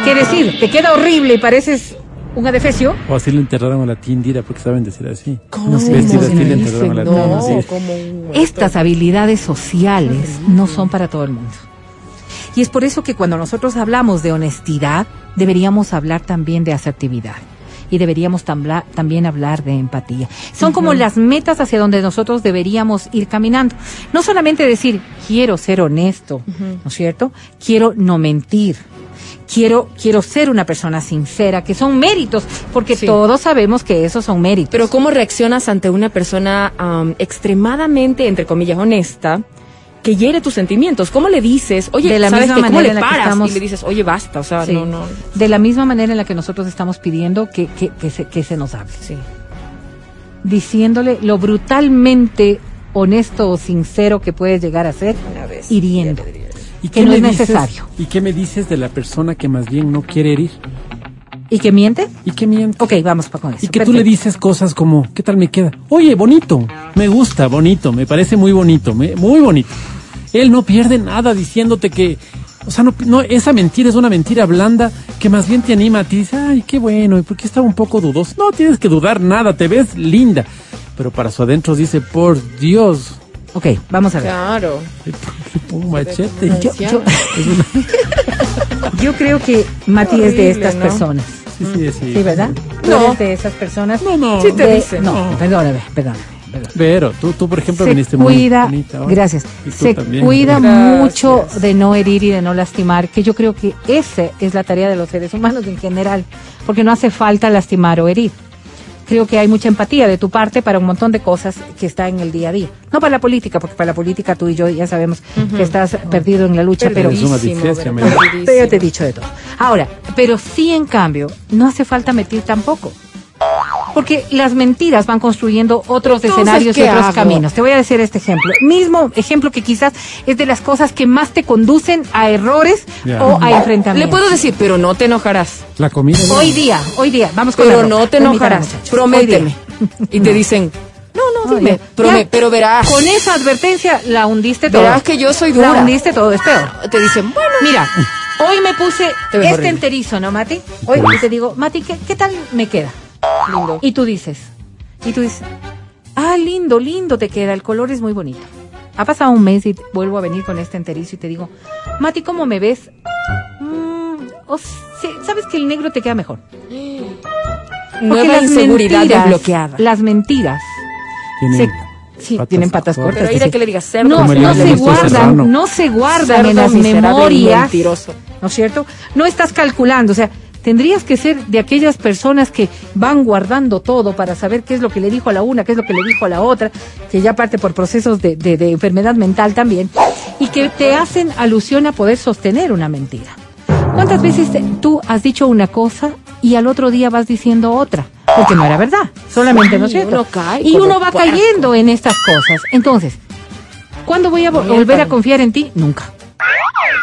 S5: ¿Qué decir? Te queda horrible y pareces un adefesio.
S2: O así le enterraron a la tía Indira, porque saben decir así.
S5: No sé,
S2: Vestida
S5: no
S2: así
S5: se
S2: le enterraron a la
S5: no.
S9: Como un
S5: Estas habilidades sociales no son para todo el mundo. Y es por eso que cuando nosotros hablamos de honestidad, deberíamos hablar también de asertividad. Y deberíamos tambla- también hablar de empatía. Son como las metas hacia donde nosotros deberíamos ir caminando. No solamente decir, quiero ser honesto, ¿no es cierto? Quiero no mentir. Quiero, quiero ser una persona sincera, que son méritos, porque
S9: Sí.
S5: todos sabemos que esos son méritos.
S9: Pero ¿cómo reaccionas ante una persona am, extremadamente, entre comillas, honesta, que hiere tus sentimientos? ¿Cómo le dices, oye,
S5: De la
S9: ¿sabes
S5: misma?
S9: ¿Cómo
S5: manera
S9: le
S5: en la que
S9: paras?
S5: estamos-
S9: Y le dices, oye, basta, o sea,
S5: Sí.
S9: no, no.
S5: De la misma manera en la que nosotros estamos pidiendo que, que, que se, que se nos hable.
S9: Sí.
S5: Diciéndole lo brutalmente honesto o sincero que puedes llegar a ser,
S9: Una vez.
S5: hiriendo.
S2: ¿Y
S5: que no
S2: me
S5: es
S2: dices-
S5: necesario.
S2: ¿Y qué me dices de la persona que más bien no quiere herir?
S5: ¿Y que miente?
S2: ¿Y qué miente?
S5: Ok, vamos con eso.
S2: Y que tú le
S5: Perfecto.
S2: dices cosas como, ¿qué tal me queda? Oye, bonito, me gusta, bonito, me parece muy bonito, me- muy bonito. Él no pierde nada diciéndote que, o sea, no, no, esa mentira es una mentira blanda que más bien te anima a ti. Dice, ay, qué bueno, ¿y por qué estaba un poco dudoso? No tienes que dudar nada, te ves linda. Pero para su adentro dice, por Dios,
S5: Ok, vamos a ver.
S9: Claro.
S2: un machete.
S5: Yo, yo- yo creo que Mati es de estas
S9: ¿no?
S5: personas.
S2: Sí, sí, sí.
S5: ¿Sí, verdad? ¿Tú
S9: No.
S5: eres de esas personas?
S2: No, no.
S9: Sí te
S5: De-
S9: dicen.
S5: No,
S2: No.
S5: perdóname, perdóname. perdóname.
S2: Pero tú, tú por ejemplo,
S5: se
S2: viniste muy
S5: cuida,
S2: bonita hoy.
S5: gracias, se
S2: también.
S5: cuida
S9: Gracias.
S5: mucho de no herir y de no lastimar, que yo creo que esa es la tarea de los seres humanos en general, porque no hace falta lastimar o herir. Creo que hay mucha empatía de tu parte para un montón de cosas que está en el día a día. No para la política, porque para la política tú y yo ya sabemos que estás perdido en la lucha, pero pero yo te he dicho de todo. Ahora, pero sí en cambio, no hace falta mentir tampoco. Porque las mentiras van construyendo otros
S9: Entonces,
S5: escenarios y
S9: ¿qué
S5: otros
S9: hago?
S5: caminos. Te voy a decir este ejemplo. Mismo ejemplo que quizás es de las cosas que más te conducen a errores o a
S9: Le
S5: enfrentamientos.
S9: puedo decir, pero no te enojarás.
S2: La comida. ¿no?
S5: Hoy día, hoy día, vamos con
S9: Pero
S5: la
S9: no te enojarás. Prométeme. Y te dicen, no, no,
S5: No,
S9: dime.
S5: ya.
S9: prome-
S5: Ya.
S9: pero verás.
S5: Con esa advertencia la hundiste todo.
S9: Verás que yo soy
S5: La
S9: dura.
S5: hundiste todo, es peor.
S9: Te dicen, bueno.
S5: Mira, hoy me puse este
S9: horrible.
S5: enterizo, ¿no, Mati? Hoy te digo, Mati, ¿qué, qué tal me queda?
S9: Lindo.
S5: Y tú dices, y tú dices, ah, lindo, lindo te queda, el color es muy bonito. Ha pasado un mes y vuelvo a venir con este enterizo y te digo, Mati, ¿cómo me ves? Mm, o sea, sabes que el negro te queda mejor.
S9: Nueva inseguridad
S5: mentiras,
S9: desbloqueada.
S5: Las mentiras
S2: Tienen
S5: se- sí,
S2: patas
S5: tienen patas
S2: cortas.
S9: Pero
S5: cortas.
S9: ir a
S5: sí.
S9: que le digas cerdo.
S5: No, no se
S2: Serrano.
S5: guardan, no se guardan en
S9: Cerdo
S5: las
S9: miserable y
S5: memorias.
S9: mentiroso.
S5: ¿No es cierto? No estás calculando, o sea, tendrías que ser de aquellas personas que van guardando todo para saber qué es lo que le dijo a la una, qué es lo que le dijo a la otra, que ya parte por procesos de, de- de enfermedad mental también, y que te hacen alusión a poder sostener una mentira. ¿Cuántas veces te- tú has dicho una cosa y al otro día vas diciendo otra? Porque no era verdad, solamente, ¿no es cierto?
S9: uno cae
S5: y uno va
S9: puerco.
S5: cayendo en estas cosas. Entonces, ¿cuándo voy a vo- volver a confiar en ti? Nunca.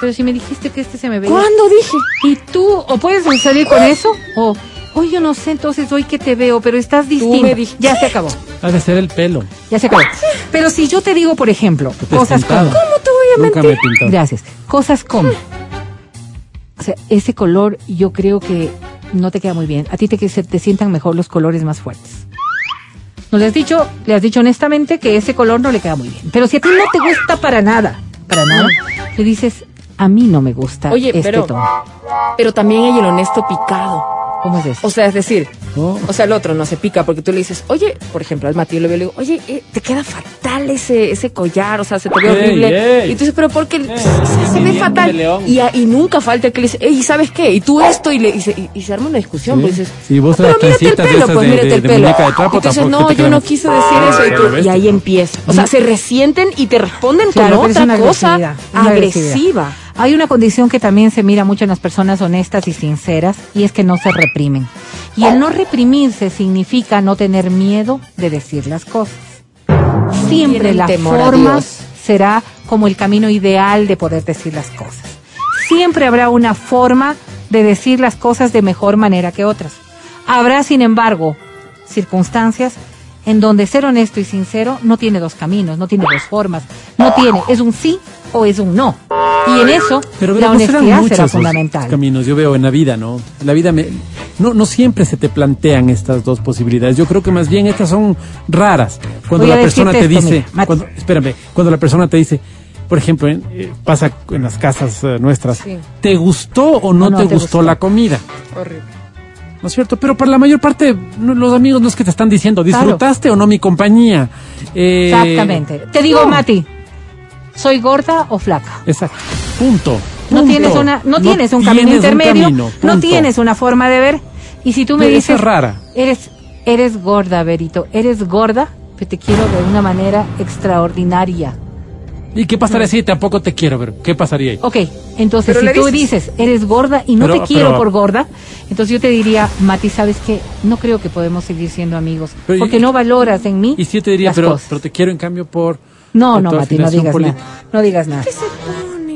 S5: Pero si me dijiste que este se me veía.
S9: ¿Cuándo dije?
S5: Y tú, o puedes salir con eso, o, hoy yo no sé, entonces hoy que te veo, pero estás distinto. Ya se acabó,
S2: Ha de ser el pelo.
S5: ya se acabó. Pero si yo te digo, por ejemplo, cosas como,
S9: ¿Cómo te voy a
S2: Nunca
S9: mentir?
S2: me
S5: gracias, cosas como, o sea, ese color yo creo que no te queda muy bien. A ti te, que se te sientan mejor los colores más fuertes. No le has dicho, le has dicho honestamente que ese color no le queda muy bien. Pero si a ti no te gusta para nada, para nada, le dices, a mí no me gusta
S9: Oye,
S5: este
S9: pero-
S5: tono.
S9: Pero también hay el honesto picado.
S5: ¿Cómo es eso?
S9: O sea, es decir. O sea, el otro no se pica porque tú le dices, oye, por ejemplo, al Matías le veo y le digo, oye, eh, te queda fatal ese, ese collar, o sea, se te ve horrible.
S2: ey.
S9: Y tú dices, pero porque se, se ve fatal. Y, a- y nunca falta que le dice, ey, ¿sabes qué? Y tú esto, y, le, y, se, y- y se arma una discusión. Pues dices,
S2: Sí, vos
S9: "Ah, pero mírate el pelo, pues
S2: de-
S9: mírate
S2: de-
S9: el
S2: de
S9: pelo. y tú dices, no, yo no quise decir
S2: Ah,
S9: eso. Y, tú-
S2: ves,
S9: y ahí
S2: tú.
S9: empieza. O sea, se resienten y te responden
S5: Claro,
S9: con otra cosa agresiva.
S5: Hay una condición que también se mira mucho en las personas honestas y sinceras y es que no se reprimen. Y el no reprimirse significa no tener miedo de decir las cosas. Siempre la forma será como el camino ideal de poder decir las cosas. Siempre habrá una forma de decir las cosas de mejor manera que otras. Habrá, sin embargo, circunstancias en donde ser honesto y sincero no tiene dos caminos, no tiene dos formas, no tiene, es un sí o es un no. Y en eso
S2: Pero
S5: la
S2: serán
S5: honestidad será fundamental.
S2: caminos, yo veo en la vida, ¿no? La vida me, no, no siempre se te plantean estas dos posibilidades. Yo creo que más bien estas son raras. Cuando
S5: Voy
S2: la persona te dice,
S5: mira, Mati.
S2: cuando, espérame, cuando la persona te dice, por ejemplo, en- eh, pasa en las casas eh, nuestras,
S9: Sí.
S2: ¿te gustó o no, te,
S5: te
S2: gustó,
S5: gustó.
S2: la comida?
S9: Horrible.
S2: ¿No es cierto? Pero para la mayor parte, no- los amigos no es que te están diciendo,
S5: Claro.
S2: ¿disfrutaste o no mi compañía? Eh,
S5: Exactamente. Te digo,
S2: no.
S5: Mati, ¿soy gorda o flaca?
S2: Exacto. Punto.
S5: No
S2: Punto.
S5: tienes una, no, tienes un camino
S2: tienes un
S5: intermedio,
S2: camino,
S5: no tienes una forma de ver. Y si tú me dices,
S2: es rara.
S5: eres, eres gorda, Berito, eres gorda, pero te quiero de una manera extraordinaria.
S2: ¿Y qué pasaría si tampoco te quiero, pero ¿Qué pasaría ahí?
S5: Ok, entonces
S9: Pero
S5: si tú
S9: dices.
S5: dices, eres gorda y no
S2: Pero-
S5: te quiero
S2: pero-
S5: por gorda, entonces yo te diría, Mati, ¿sabes qué? No creo que podemos seguir siendo amigos,
S2: Pero y-
S5: porque no valoras en mí
S2: Y si yo te diría, pero, pero te quiero en cambio por...
S5: No, no, Mati, no digas nada. No digas nada.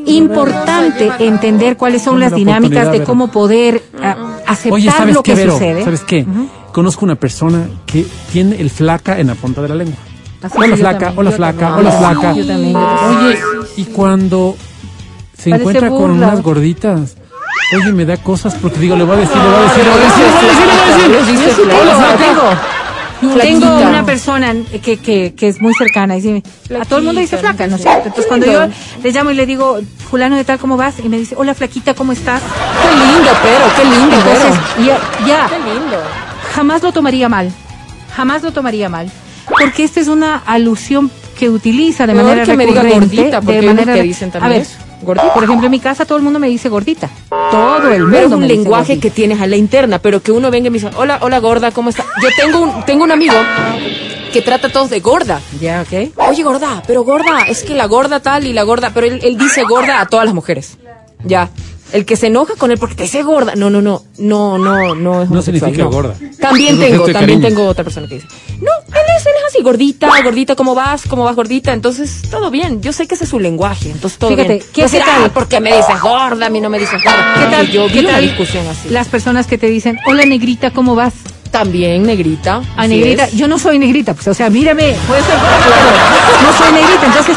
S5: Importante entender cuáles son las
S2: la
S5: dinámicas de cómo poder ah, aceptar
S2: Oye, ¿sabes
S5: lo
S2: qué,
S5: que
S2: Vero?
S5: sucede.
S2: ¿Sabes qué?
S5: Ujú.
S2: Conozco una persona que tiene el flaca en la punta de la lengua.
S5: Así
S2: hola flaca,
S5: también,
S2: hola flaca,
S5: también.
S2: hola flaca.
S5: yo también, yo también.
S2: Oye, y cuando se
S5: Parece
S2: encuentra con unas gorditas, oye, me da cosas porque digo, le voy a decir, le voy a decir, le voy a decir, le voy a decir, le voy a decir, a Hola flaca.
S5: Tengo,
S9: Flaquita.
S5: tengo una persona que, que, que es muy cercana y dice, a todo el mundo dice flaca, ¿no es cierto? Entonces cuando yo le llamo y le digo, fulano de tal, ¿cómo vas? Y me dice, hola flaquita, ¿cómo estás?
S9: Qué lindo, pero, qué lindo,
S5: Entonces, ya, ya,
S9: Qué lindo.
S5: jamás lo tomaría mal, jamás lo tomaría mal, porque esta es una alusión que utiliza de
S9: Peor
S5: manera
S9: que me diga
S5: recurrente,
S9: gordita, porque
S5: de manera
S9: que dicen también
S5: a ver,
S9: eso. Gordita.
S5: Por ejemplo, en mi casa todo el mundo me dice gordita, todo el mundo
S9: es un
S5: me
S9: lenguaje que tienes a la interna, pero que uno venga y me dice, hola, hola gorda, ¿cómo está? Yo tengo un, tengo un amigo que trata a todos de gorda.
S5: Ya, ok.
S9: Oye, gorda, pero gorda, es que la gorda tal y la gorda, pero él, él dice gorda a todas las mujeres. Ya. El que se enoja con él porque te dice gorda. No, no, no, no, no, no es
S2: No significa
S9: no.
S2: gorda.
S9: También tengo, también
S2: cariño.
S9: tengo otra persona que dice, no, él es, él es así, gordita, gordita, ¿cómo vas? ¿Cómo vas, gordita? Entonces, todo bien. Yo sé que ese es su lenguaje, entonces todo
S5: Fíjate,
S9: bien.
S5: ¿qué-
S9: No
S5: qué
S9: sé,
S5: tal?
S9: "Ah, ¿Por qué me dices gorda? A mí no me dices gorda.
S5: ¿Qué tal?
S9: Y yo vi
S5: ¿Qué
S9: una
S5: tal
S9: discusión así.
S5: Las personas que te dicen, hola negrita, ¿cómo vas?
S9: También negrita.
S5: A
S9: así
S5: negrita,
S9: es.
S5: yo no soy negrita, pues, o sea, mírame, puede ser gorda, pero no soy negrita. Entonces,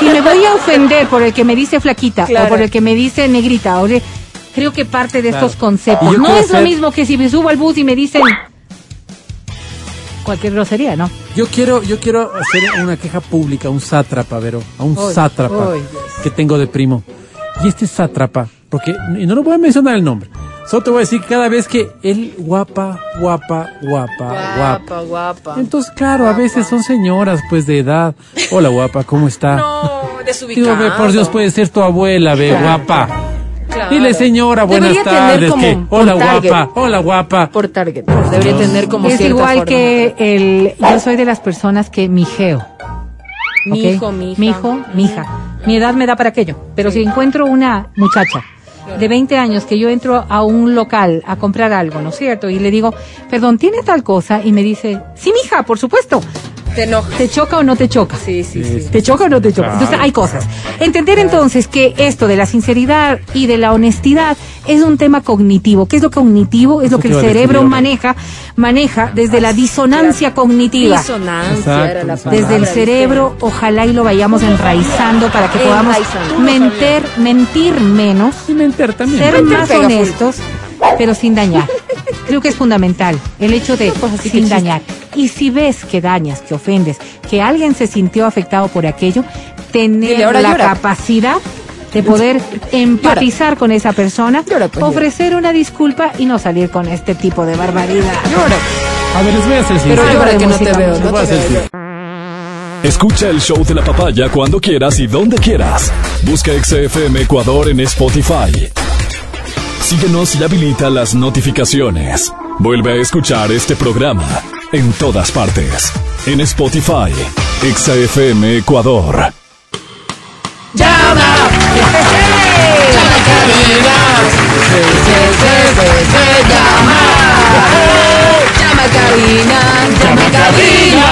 S5: si me voy a ofender por el que me dice flaquita
S9: Claro.
S5: o por el que me dice negrita, oye, creo que parte de
S2: Claro.
S5: estos conceptos. No es lo mismo que si me subo al bus y me dicen cualquier grosería, ¿no?
S2: Yo quiero, yo quiero hacer una queja pública, a un sátrapa, Vero, a un
S5: Uy,
S2: sátrapa que tengo de primo. Y este sátrapa, porque, y no lo voy a mencionar el nombre, solo te voy a decir que cada vez que él guapa, guapa, guapa, guapa.
S9: guapa.
S2: Entonces, claro, a veces son señoras, pues, de edad. Hola, guapa, ¿cómo está?
S9: No,
S2: Digo,
S9: desubicado.
S2: ve, por Dios, puede ser tu abuela, ve, guapa.
S9: Claro.
S2: Dile, señora, buenas
S9: Debería tener
S2: tardes.
S9: como
S2: que,
S9: por
S2: hola,
S9: target.
S2: guapa, hola, guapa.
S9: Por target. Debería tener como
S5: es igual
S9: forma.
S5: que el, yo soy de las personas que mijeo.
S9: Mi
S5: ¿ok?
S9: hijo, mi hija.
S5: Mi hijo, mi hija. Mi edad me da para aquello. Pero si encuentro una muchacha de 20 años que yo entro a un local a comprar algo, ¿no es cierto? Y le digo, perdón, ¿tiene tal cosa? Y me dice, sí, mija, por supuesto.
S9: Te enoja.
S5: ¿Te choca o no te choca?
S9: Sí, sí, sí.
S5: ¿Te choca o no te choca?
S2: Claro.
S5: Entonces hay cosas. Entender entonces que esto de la sinceridad y de la honestidad es un tema cognitivo. ¿Qué es lo cognitivo? Es
S2: Eso
S5: lo que el cerebro maneja, maneja desde la disonancia cognitiva.
S9: Disonancia
S2: Exacto,
S9: era la
S2: exacto.
S5: Desde el cerebro, ojalá y lo vayamos enraizando para que podamos mentir, mentir menos,
S2: Y mentir también.
S5: ser
S9: Mentir
S5: más
S9: full.
S5: Pero sin dañar. Creo que es fundamental el hecho de sin dañar. Y si ves que dañas, que ofendes, que alguien se sintió afectado por aquello, tener
S9: ahora
S5: la
S9: llora.
S5: capacidad de poder empatizar con esa persona,
S9: Llora, pues, llora.
S5: ofrecer una disculpa y no salir con este tipo de barbaridad.
S2: A ver, les voy a hacer
S9: Pero llora que no te veo, no te veo.
S1: Escucha el show de la papaya cuando quieras y donde quieras. Busca XFM Ecuador en Spotify. Síguenos y habilita las notificaciones. Vuelve a escuchar este programa en todas partes. En Spotify, XFM Ecuador.
S9: Llama a cabina, llama cabina.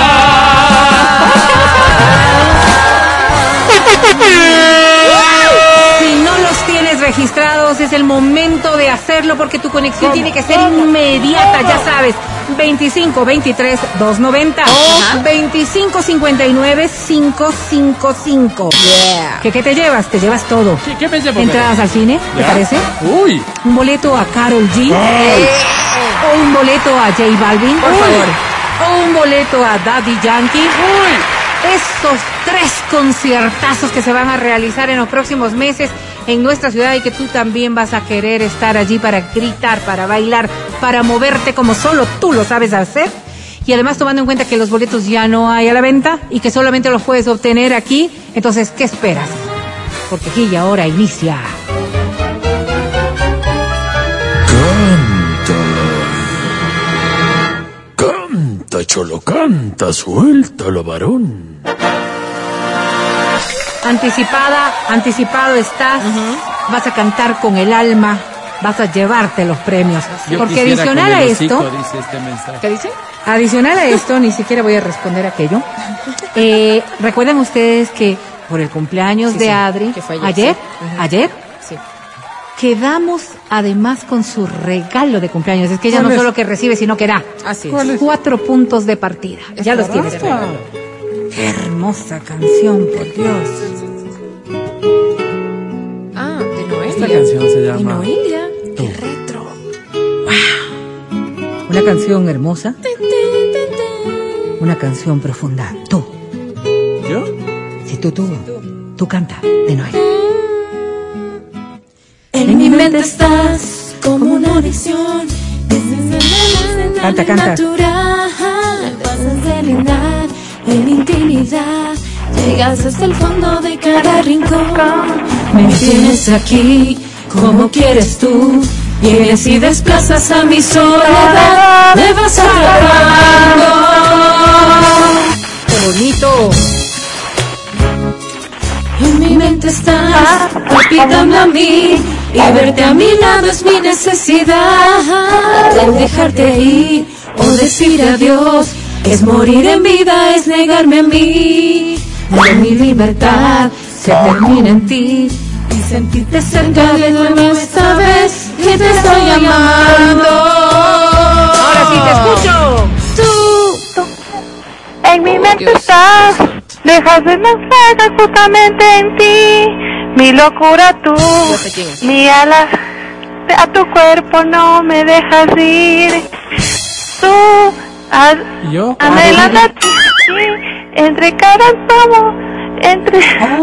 S5: Si no los tienes registrados, es el momento de hacerlo porque tu conexión tiene que ser inmediata, ya sabes. 25 23 290 25 59 555.
S9: Yeah.
S5: ¿Qué, ¿Qué te llevas? Te llevas todo.
S2: ¿Qué, qué me llevo?
S5: Entradas al cine, ¿te
S2: ¿Ya?
S5: parece?
S2: Uy.
S5: Un boleto a Carol G. O un boleto a J Balvin.
S9: Por favor.
S5: O un boleto a Daddy Yankee. Estos tres conciertazos que se van a realizar en los próximos meses en nuestra ciudad y que tú también vas a querer estar allí para gritar, para bailar, para moverte como solo tú lo sabes hacer. Y además tomando en cuenta que los boletos ya no hay a la venta y que solamente los puedes obtener aquí, entonces, ¿qué esperas? Porque aquí y ahora inicia.
S2: Canta, cholo, canta, suéltalo, varón.
S5: Anticipada, anticipado estás, vas a cantar con el alma, vas a llevarte los premios.
S2: Yo
S5: Porque adicional a esto,
S2: hocico, dice este.
S9: ¿Qué dice?
S5: adicional a esto, ni siquiera voy a responder aquello. Eh, Recuerdan ustedes que por el cumpleaños
S9: Sí,
S5: de
S9: sí,
S5: Adri,
S9: que fue ayer,
S5: ayer,
S9: sí.
S5: Quedamos además con su regalo de cumpleaños. Es que ella no solo que recibe, sino que da.
S9: Así.
S5: Cuatro puntos de partida. Ya los tienes. Qué hermosa canción, por Dios.
S9: Ah, de Noelia.
S2: Esta canción se
S9: De
S2: llama...
S9: Noelia. Qué retro.
S5: Una canción hermosa. Una canción profunda. Tú,
S2: ¿Yo?
S5: si tú, tú, tú canta de Noel.
S4: En mi mente estás como una adicción.
S5: Canta, canta.
S4: Natural, en intimidad. Llegas hasta el fondo de cada rincón. Me tienes aquí como quieres tú. Vienes y desplazas a mi soledad. Me vas atrapando.
S5: ¡Qué bonito!
S4: En mi mente estás, palpítame a mí y verte a mi lado es mi necesidad. El dejarte ir o decir adiós es morir en vida, es negarme a mí. De mi libertad se termina en ti y sentirte cerca de nuevo esta vez que te estoy llamando.
S5: Ahora sí te escucho.
S4: Tú
S10: En mi mente estás, dejas de naufragar justamente en ti. Mi locura tú, mi alas, a tu cuerpo no me dejas ir. Tú, a-
S2: ¿Y yo?
S10: anhelando a ti, entre cada tomo, entre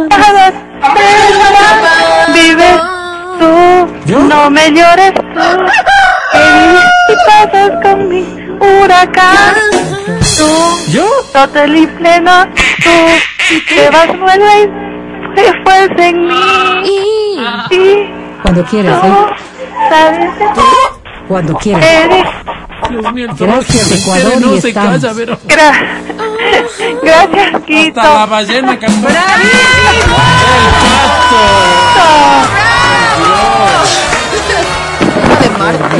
S10: cada pena, vives tú.
S2: ¿Yo?
S10: No me llores tú, y pasas con mi huracán. Tú,
S2: ¿Yo?
S10: total y pleno, tú te vas vuelve y fuerza en mí. Y
S5: Cuando quieras, ¿eh?
S10: sabes
S5: Cuando quieras.
S10: eres
S2: Dios mío, el
S5: Gracias,
S2: no se
S5: estamos.
S2: calla, pero...
S10: gra- gracias Quito.
S2: Hasta la ballena cantó.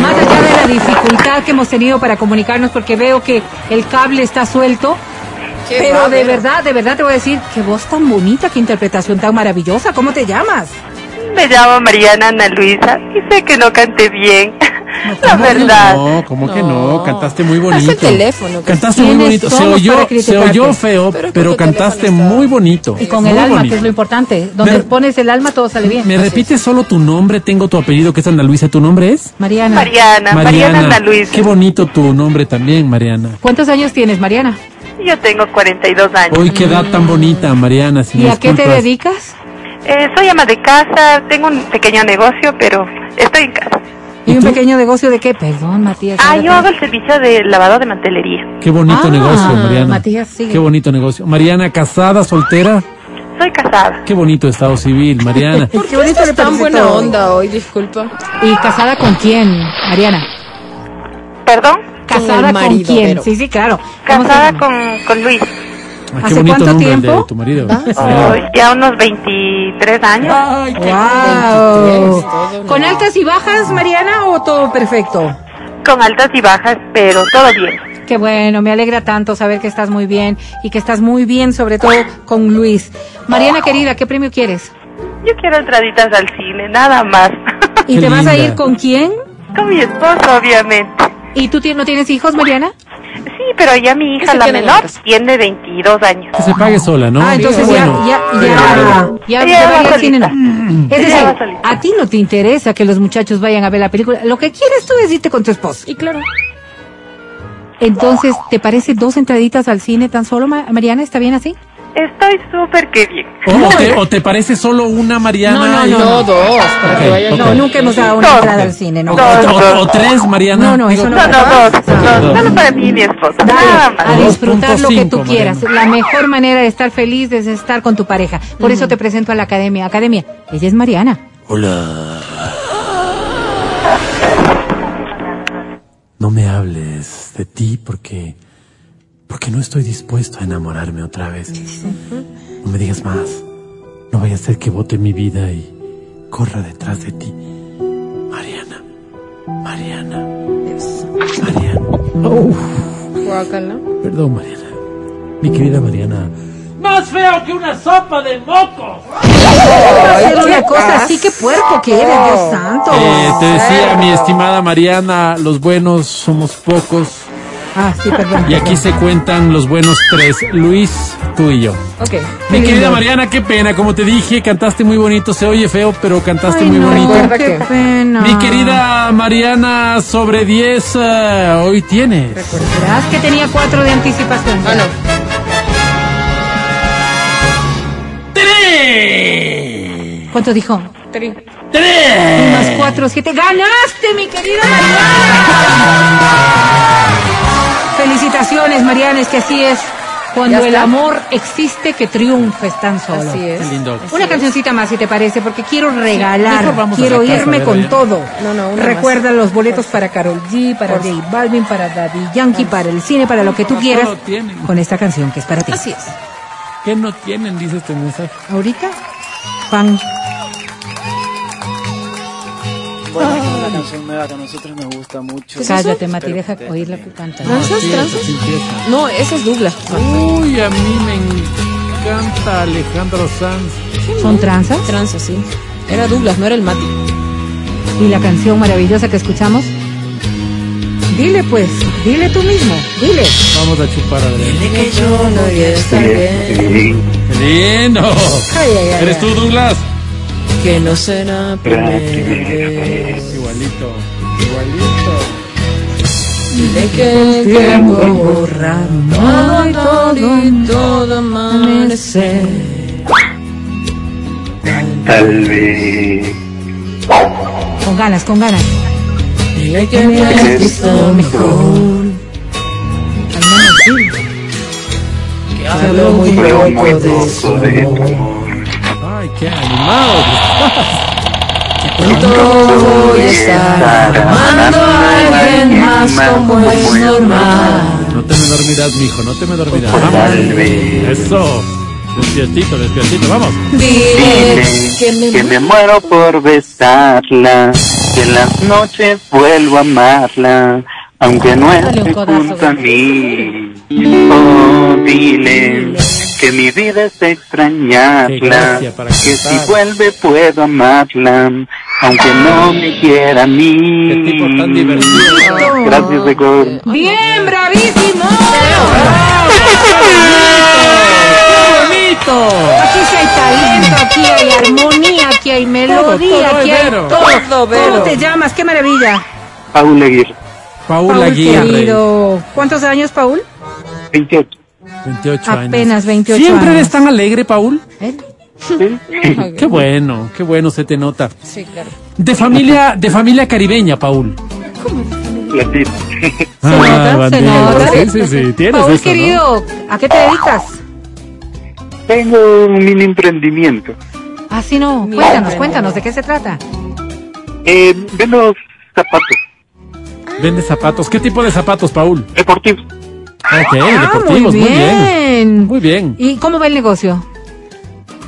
S5: Más allá de la dificultad que hemos tenido para comunicarnos, porque veo que el cable está suelto.
S9: Qué
S5: Pero de verdad, de verdad te voy a decir, qué voz tan bonita, qué interpretación tan maravillosa. ¿Cómo te llamas?
S10: Me llamo Mariana Ana Luisa y sé que no canté bien. La verdad.
S2: No, ¿cómo que no? Cantaste muy bonito.
S9: el teléfono, que
S2: Cantaste muy
S5: ¿Quiénes
S2: bonito. Se oyó, se oyó feo,
S9: Pero
S2: pero, cantaste
S9: teléfono
S2: muy bonito.
S5: Y con
S2: muy
S5: el alma,
S2: bonito.
S5: que es lo importante. Donde
S2: Me-
S5: pones el alma, todo sale bien.
S2: ¿Me repites solo tu nombre? Tengo tu apellido, que es Ana Luisa. ¿Tu nombre es?
S5: Mariana.
S10: Mariana, Mariana Ana Luisa.
S2: Qué bonito tu nombre también, Mariana.
S5: ¿Cuántos años tienes, Mariana?
S10: Yo tengo 42 años.
S2: Hoy qué edad tan bonita, Mariana. Si
S5: ¿Y a qué te
S2: disculpas.
S5: dedicas?
S10: Eh, soy ama de casa, tengo un pequeño negocio, pero estoy en casa.
S5: ¿Y,
S2: ¿Y
S5: un pequeño negocio de qué? Perdón, Matías.
S10: Ah, yo hago el servicio de lavado de mantelería.
S2: Qué bonito
S5: Ah,
S2: negocio, Mariana.
S5: Matías, sigue.
S2: Qué bonito negocio. Mariana, casada, soltera.
S10: Soy casada.
S2: Qué bonito estado civil, Mariana.
S9: ¿Por qué
S5: Qué bonito
S9: estás
S5: le
S9: tan buena
S5: todo.
S9: onda hoy? Disculpa.
S5: ¿Y casada con quién, Mariana?
S10: ¿Perdón?
S5: ¿Casada con,
S9: marido,
S5: quién?
S9: pero-
S5: Sí, sí, claro. ¿Cómo se
S10: Casada con, con Luis.
S2: Ah,
S5: ¿Hace
S2: qué bonito
S5: cuánto
S2: nombre el
S5: tiempo?
S2: de tu marido.
S9: Ah.
S10: Oh, ya unos 23 años.
S2: Ay, qué
S5: Wow.
S9: todo una-
S5: ¿Con altas y bajas, Mariana, o todo perfecto?
S10: Con altas y bajas, pero todo bien.
S5: Qué bueno, me alegra tanto saber que estás muy bien y que estás muy bien, sobre todo con Luis. Mariana querida, ¿qué premio quieres?
S10: Yo quiero entraditas al cine, nada más.
S5: ¿Y
S2: Qué
S5: te vas a
S2: linda.
S5: ir con quién?
S10: con mi esposo, obviamente.
S5: ¿Y tú no tienes hijos, Mariana?
S10: Sí, pero ya mi hija, la menor, tiene 22 años.
S2: Que se pague sola, ¿no?
S5: Ah, entonces ya,
S2: bueno.
S5: ya, ya, ya, ya va a ir al cine,
S10: solita.
S5: no. Es decir, a ti no te interesa que los muchachos vayan a ver la película. Lo que quieres tú es irte con tu esposo.
S9: Y claro.
S5: Entonces, ¿te parece dos entraditas al cine tan solo, Ma- Mariana? ¿Está bien así?
S10: Estoy súper que bien.
S2: O, o te, o te parece solo una Mariana? y-
S9: No, dos, para que
S2: Ok,
S9: vayan.
S2: ok.
S5: No, nunca hemos dado una
S10: Dos.
S5: entrada al cine, ¿no?
S2: O, o- o tres, Mariana.
S5: No, no, eso no.
S10: No, no, dos.
S2: Dos.
S10: dos. Solo para mí y mi esposo. Nada
S5: Dale, a disfrutar lo que tú
S2: 2.5,
S5: quieras.
S2: Mariana.
S5: La mejor manera de estar feliz es estar con tu pareja. Por eso te presento a la academia. Academia, ella es Mariana.
S2: No me hables de ti porque porque no estoy dispuesto a enamorarme otra vez. No me digas más. No vaya a ser que bote mi vida y corra detrás de ti. Mariana. Mariana. Mariana. Uf,
S9: Guácala.
S2: perdón, Mariana. Mi querida Mariana.
S11: Más feo que una sopa de mocos.
S5: Hacer una cosa así, que puerco que eres, Dios santo.
S2: Eh, te decía, mi estimada Mariana, los buenos somos pocos.
S5: Ah, sí, perdón.
S2: Y aquí se cuentan los buenos tres. Luis, tú y yo.
S9: Ok.
S2: Mi querida
S5: lindo.
S2: Mariana, qué pena. Como te dije, cantaste muy bonito. Se oye feo, pero cantaste
S5: Ay,
S2: muy
S5: no,
S2: bonito.
S5: Qué pena.
S2: Mi querida Mariana, sobre 10 eh, hoy tienes.
S5: Verás que tenía cuatro de anticipación.
S9: Ah, no.
S2: ¡Tres!
S5: ¿Cuánto dijo?
S9: Tri.
S2: ¡Tres!
S5: Más cuatro, siete. ¡Ganaste, mi querida Mariana! Felicitaciones, Mariana, es que así es. Cuando el amor existe, que triunfes tan solo.
S9: Así es.
S2: Lindo.
S5: Una cancioncita más, si te parece, porque quiero regalar,
S2: a
S5: quiero irme con todo.
S9: No, no,
S5: Recuerda los boletos para Carol G, para J Balvin, para Daddy Yankee, para el cine, para lo que tú quieras,
S2: tienen.
S5: con esta canción que es para ti.
S9: Así es.
S2: ¿Qué no tienen? Dice este mensaje.
S5: Ahorita, pan.
S12: Bueno, es una canción nueva que a nosotros nos gusta mucho.
S5: Cállate, Mati, deja
S12: que ustedes
S5: oírla
S12: también.
S5: cantar.
S9: ¿Tranzas? ¿Tranzas? No, ese es Douglas.
S2: Uy, a mí me encanta Alejandro Sanz.
S5: ¿Son tranzas?
S9: Tranzas, sí. Era Douglas, no era el Mati.
S5: Y la canción maravillosa que escuchamos. Dile pues, dile tú mismo, dile.
S2: Vamos a chupar a ver.
S9: Que yo no voy a estar bien.
S2: ¡Qué lindo!
S5: Ay, ay, ay,
S2: ¿Eres
S5: ay.
S2: tú, Douglas?
S9: Que no será primera vez.
S2: Igualito, igualito.
S9: Dile que el tiempo borra todo, todo y todo amanecer.
S6: Tal vez.
S5: Con ganas, con ganas.
S9: Dile que me has visto mejor.
S5: Al menos sí.
S9: Que hablo muy poco de eso.
S2: Ay, qué animado.
S9: Pronto voy a estar amando a alguien más como es normal.
S2: No te me dormirás, mijo, no te me dormirás. Vamos. Eso. Despiertito, despiertito, vamos.
S9: Dile que me
S6: que me muero por besarla, que en las noches vuelvo a amarla, aunque no esté junto a mí. Oh, dile que mi vida es extrañarla,
S2: para
S6: que si vuelve puedo amarla, aunque no me quiera a mí.
S2: Qué tipo tan divertido.
S6: Gracias, Ecor.
S5: Bien, bravísimo.
S2: ¡Qué bonito!
S5: Aquí sí hay talento, aquí hay armonía, aquí hay melodía,
S2: todo
S5: aquí
S2: es
S5: hay
S2: vero.
S5: todo.
S9: Todo vero.
S5: ¿Cómo te llamas? ¡Qué maravilla!
S6: Paul Aguirre,
S2: Paul
S5: Paul
S2: Aguirre.
S5: querido. ¿Cuántos años, Paul?
S6: 28.
S2: 28 años.
S5: Apenas 28
S2: ¿Siempre
S5: años.
S2: eres tan alegre, Paul?
S5: ¿Eh?
S2: Qué bueno, qué bueno se te nota.
S9: Sí, claro.
S2: De familia, de familia caribeña, Paul.
S6: Latino.
S2: Ah,
S5: nota, se nota.
S2: Sí, sí, sí. Tienes
S5: Paul,
S2: eso, ¿no?
S5: querido, ¿a qué te dedicas?
S6: Tengo un mini emprendimiento.
S5: Ah, sí, no.
S9: Mira,
S5: Cuéntanos,
S9: bueno.
S5: cuéntanos, ¿de qué se trata?
S6: Eh, vendo zapatos
S2: Vende zapatos. ¿Qué tipo de zapatos, Paul?
S6: deportivos.
S2: Ok,
S5: Ah,
S2: deportivos, muy bien.
S5: bien.
S2: Muy bien.
S5: ¿Y cómo va el negocio?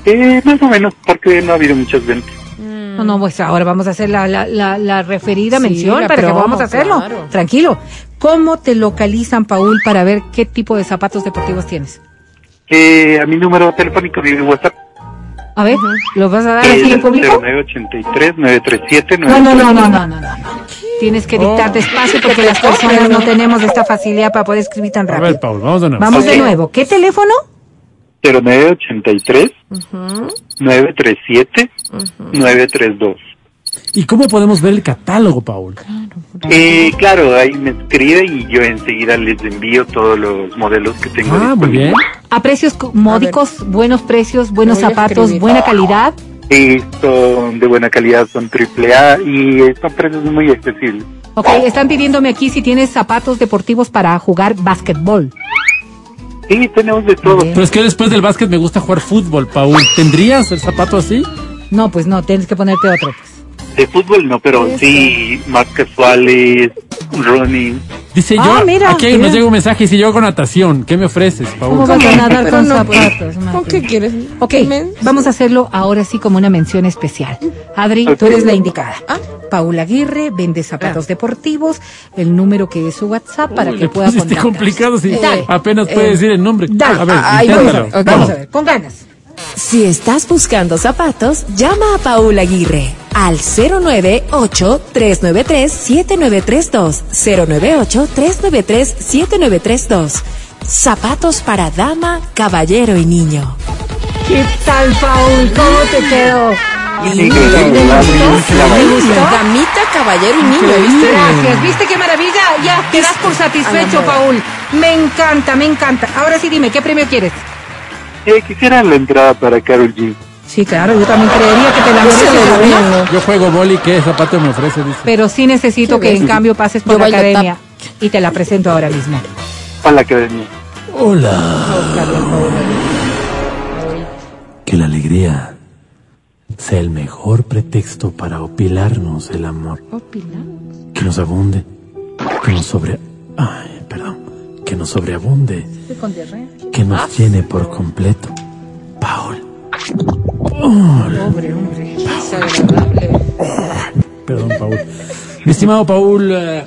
S6: Eh, más o menos, porque no ha habido muchas ventas.
S5: No, no, pues ahora vamos a hacer la, la, la, la referida
S9: Sí,
S5: mención
S9: la
S5: para que
S9: promo,
S5: vamos a hacerlo.
S9: claro.
S5: Tranquilo. ¿Cómo te localizan, Paul, para ver qué tipo de zapatos deportivos tienes?
S6: Eh, a mi número telefónico de WhatsApp.
S5: A ver, ¿lo vas a dar
S6: Eh,
S5: así en público?
S6: 0983-937.
S5: No, no, no, no, no, no, no. Tienes que dictar despacio porque las personas no tenemos esta facilidad para poder escribir tan
S2: A
S5: rápido.
S2: ver, Paul, vamos de nuevo.
S5: Vamos de
S6: Ok.
S5: nuevo. ¿Qué teléfono?
S6: 0983 937 932.
S2: ¿Y cómo podemos ver el catálogo, Paul?
S6: Eh, claro, ahí me escribe y yo enseguida les envío todos los modelos que tengo.
S2: Ah, muy bien.
S5: A precios co- módicos, buenos precios, buenos
S9: a
S5: zapatos, buena calidad.
S6: Y son de buena calidad, son triple A y son precios muy accesibles.
S5: Ok, están pidiéndome aquí si tienes zapatos deportivos para jugar básquetbol.
S6: Sí, tenemos de todo.
S2: Pero es que después del básquet me gusta jugar fútbol, Paul. ¿Tendrías el zapato así?
S5: No, pues no, tienes que ponerte otro. Pues.
S6: De fútbol no, pero sí, más casuales, running.
S2: Dice
S5: Ah,
S2: yo,
S5: mira,
S2: aquí
S5: mira.
S2: nos llega un mensaje y si yo hago natación, ¿qué me ofreces,
S5: ¿Cómo
S2: Paul?
S5: vas a nadar
S9: Pero
S5: con
S9: no, pues,
S5: zapatos?
S9: ¿Con
S5: Mati?
S9: qué quieres?
S5: Ok, vamos a hacerlo ahora sí como una mención especial. Adri, tú eres la indicada. Paula Aguirre vende zapatos deportivos, el número que es su WhatsApp para
S2: Uy,
S5: que pueda contactar.
S2: complicado si apenas puede
S9: eh,
S2: decir el nombre.
S5: Dale.
S2: A ver,
S9: Ah, ahí voy.
S2: inténtalo.
S9: Ok.
S5: Vamos a ver, con ganas.
S3: Si estás buscando zapatos, llama a Paula Aguirre al 098-393-7932. 098-393-7932. Zapatos para dama, caballero y niño.
S5: ¿Qué tal, Paul? ¿Cómo te quedó?
S9: Damita, caballero y niño, ¿viste?
S5: Gracias, ¿viste qué maravilla? Ya, quedas por satisfecho, Paul. Me encanta, me encanta. Ahora sí dime, ¿qué premio quieres?
S6: Eh, quisiera la entrada para Carol G.
S5: Sí, claro, yo también creería que te la mereces, ¿no?
S2: Yo juego boli, ¿qué zapato me ofrece? Dice.
S5: Pero sí necesito que en cambio pases por
S9: Yo
S5: la academia y te la presento ahora mismo.
S6: Para la academia.
S13: Que la alegría sea el mejor pretexto para opilarnos el amor. Que nos abunde. Que nos sobre... Ay. Que nos sobreabunde. Que nos llene por completo. Paul.
S5: Pobre hombre.
S2: Perdón, Paul. Mi estimado Paul, eh,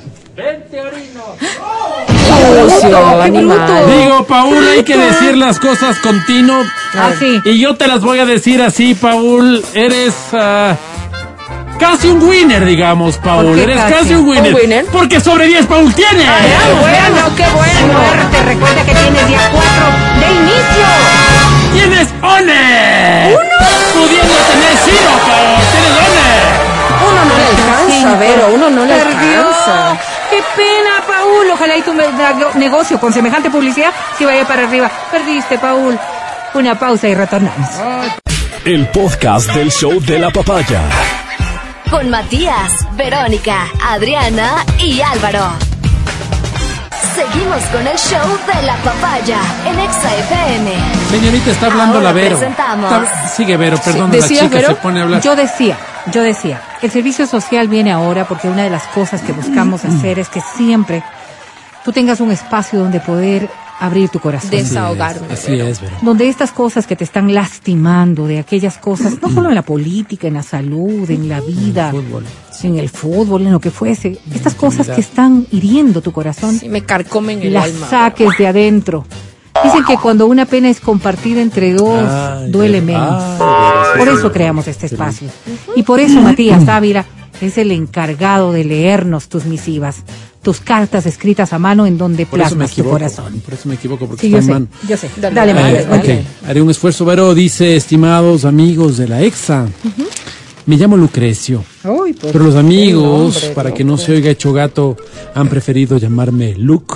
S9: Sucio, animal.
S2: digo, Paul, hay que decir las cosas con tino.
S5: Ah.
S2: Y yo te las voy a decir así, Paul. Eres ah, casi un winner, digamos, Paul.
S5: ¿Por qué
S2: Eres
S5: casi?
S2: casi, un winner.
S9: ¿Un winner?
S2: Porque sobre 10 Paul tiene.
S5: ¡Qué bueno, qué bueno! Suerte, recuerda que tienes día 4 de inicio.
S2: Tienes one.
S5: ¿Uno?
S2: Pudiendo tener cero, Paul. Tienes one.
S9: Uno no le alcanza, Vero, uno no le alcanza.
S5: ¡Qué pena, Paul! Ojalá y tu negocio con semejante publicidad si vaya para arriba. Perdiste, Paul. Una pausa y retornamos.
S1: El podcast del show de la papaya.
S7: Con Matías, Verónica, Adriana y Álvaro. Seguimos con el show de la papaya en Exa FM.
S2: Señorita, está hablando
S7: Ahora
S2: la Vero.
S7: presentamos.
S2: Está- Sigue Vero, perdón, la
S9: ¿decías,
S2: chica
S9: Vero?
S2: se pone a hablar.
S5: Yo decía, yo decía, el servicio social viene ahora porque una de las cosas que buscamos hacer es que siempre tú tengas un espacio donde poder abrir tu corazón.
S9: Desahogarme.
S2: Así es, Vero.
S5: donde estas cosas que te están lastimando, de aquellas cosas, no solo en la política, en la salud, en la vida,
S2: Fútbol.
S5: en el fútbol, en lo que fuese, estas cosas que están hiriendo tu corazón,
S9: Sí, me carcomen el
S5: las
S9: alma.
S5: saques de adentro. Dicen que cuando una pena es compartida entre dos,
S2: Ay,
S5: duele menos.
S2: Ay,
S5: Por eso creamos este espacio. Y por eso Matías Ávila es el encargado de leernos tus misivas, tus cartas escritas a mano en donde
S2: Por eso me
S5: plasmas tu
S2: equivoco.
S5: corazón.
S2: Por eso me equivoco, porque
S5: Sí,
S2: está
S5: yo
S2: en
S5: sé,
S2: mano.
S5: yo sé.
S9: Dale,
S5: Dale,
S9: dale, dale.
S2: ok, haré un esfuerzo. Vero dice, estimados amigos de la EXA, me llamo Lucrecio,
S5: Uy, pues,
S2: pero los amigos,
S9: nombre,
S2: para que no se oiga hecho gato, han preferido llamarme Luke.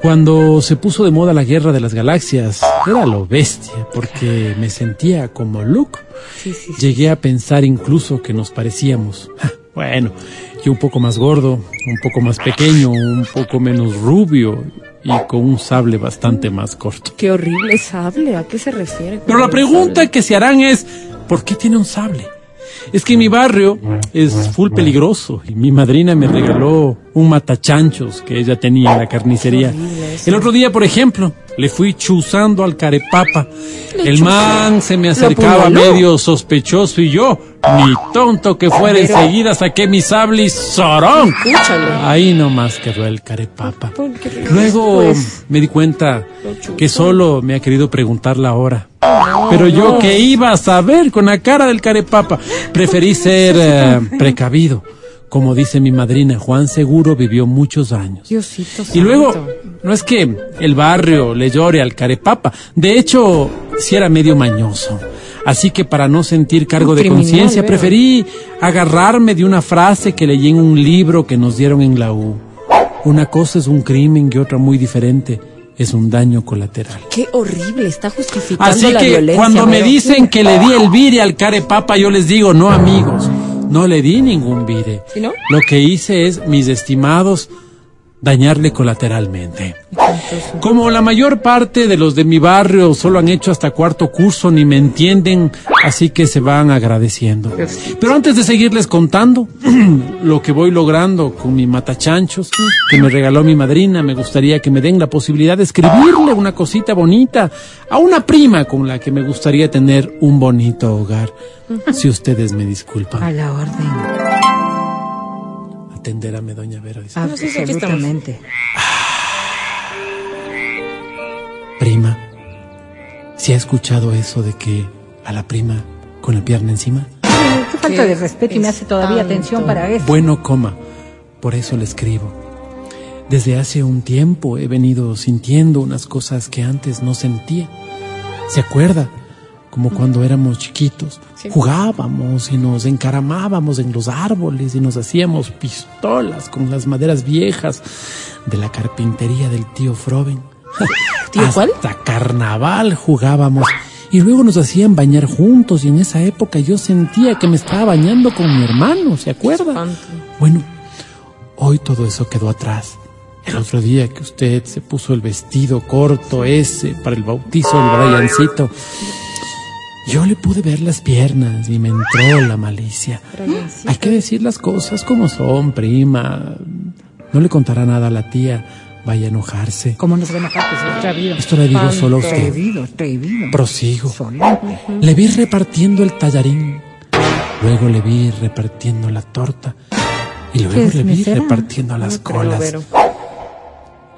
S2: Cuando se puso de moda la guerra de las galaxias, era lo bestia, porque me sentía como Luke.
S9: Sí, sí, sí.
S2: Llegué a pensar incluso que nos parecíamos. Bueno, yo un poco más gordo, un poco más pequeño, un poco menos rubio y con un sable bastante más corto.
S9: Qué horrible sable. ¿A qué se refiere?
S2: Pero la pregunta que se harán es, ¿por qué tiene un sable? Es que mi barrio es full peligroso y mi madrina me regaló un matachanchos que ella tenía en la carnicería. El otro día, por ejemplo, le fui chuzando al carepapa. El man se me acercaba medio sospechoso y yo, ni tonto que fuera,
S9: Pero-
S2: enseguida saqué mi sable y ¡zorón!
S9: Escúchale.
S2: Ahí nomás quedó el carepapa. Luego
S9: Pues,
S2: me di cuenta que solo me ha querido preguntar la hora.
S9: no,
S2: Pero yo
S9: no.
S2: que iba a saber con la cara del carepapa, preferí ser eh, precavido. Como dice mi madrina, Juan Seguro vivió muchos años.
S9: Diosito
S2: Y luego, no es que el barrio le llore al carepapa, de hecho, sí era medio mañoso. Así que para no sentir cargo de conciencia, preferí agarrarme de una frase que leí en un libro que nos dieron en la U. Una cosa es un crimen y otra muy diferente es un daño colateral.
S9: Qué horrible. Está justificando
S2: Así
S9: la
S2: que
S9: violencia.
S2: cuando me dicen que le di el vire al carepapa, yo les digo, no amigos, no le di ningún vire.
S9: ¿Sí, no?
S2: Lo que hice es, mis estimados, dañarle colateralmente. Como la mayor parte de los de mi barrio solo han hecho hasta cuarto curso ni me entienden, así que se van agradeciendo. Pero antes de seguirles contando lo que voy logrando con mi matachanchos que me regaló mi madrina, me gustaría que me den la posibilidad de escribirle una cosita bonita a una prima con la que me gustaría tener un bonito hogar. Si ustedes me disculpan.
S5: A la orden.
S2: Atenderame, doña Vera. dice.
S5: Ah,
S9: sí, sí.
S5: Absolutamente.
S2: Prima, ¿se ha escuchado eso de que a la prima con la pierna encima?
S5: Qué falta de respeto y me hace todavía atención para eso.
S2: Bueno, coma, por eso le escribo. Desde hace un tiempo he venido sintiendo unas cosas que antes no sentía. ¿Se acuerda? Como cuando éramos chiquitos,
S9: Sí.
S2: jugábamos y nos encaramábamos en los árboles y nos hacíamos pistolas con las maderas viejas de la carpintería del tío Froben.
S9: ¿Tío cuál?
S2: Hasta carnaval jugábamos. Y luego nos hacían bañar juntos y en esa época yo sentía que me estaba bañando con mi hermano, ¿se acuerda? Bueno, hoy todo eso quedó atrás. El otro día que usted se puso el vestido corto ese para el bautizo del Briancito, yo le pude ver las piernas y me entró la malicia. Hay que decir las cosas como son, prima. No le contará nada a la tía. Vaya a enojarse.
S5: Pues es atrevido.
S2: Esto le digo solo a usted.
S5: Atrevido, atrevido.
S2: Prosigo.
S5: Solo.
S2: Le vi repartiendo el tallarín. Luego le vi repartiendo la torta. Y luego
S5: ¿Qué
S2: le vi
S5: mesera?
S2: repartiendo las
S9: No creo,
S2: colas.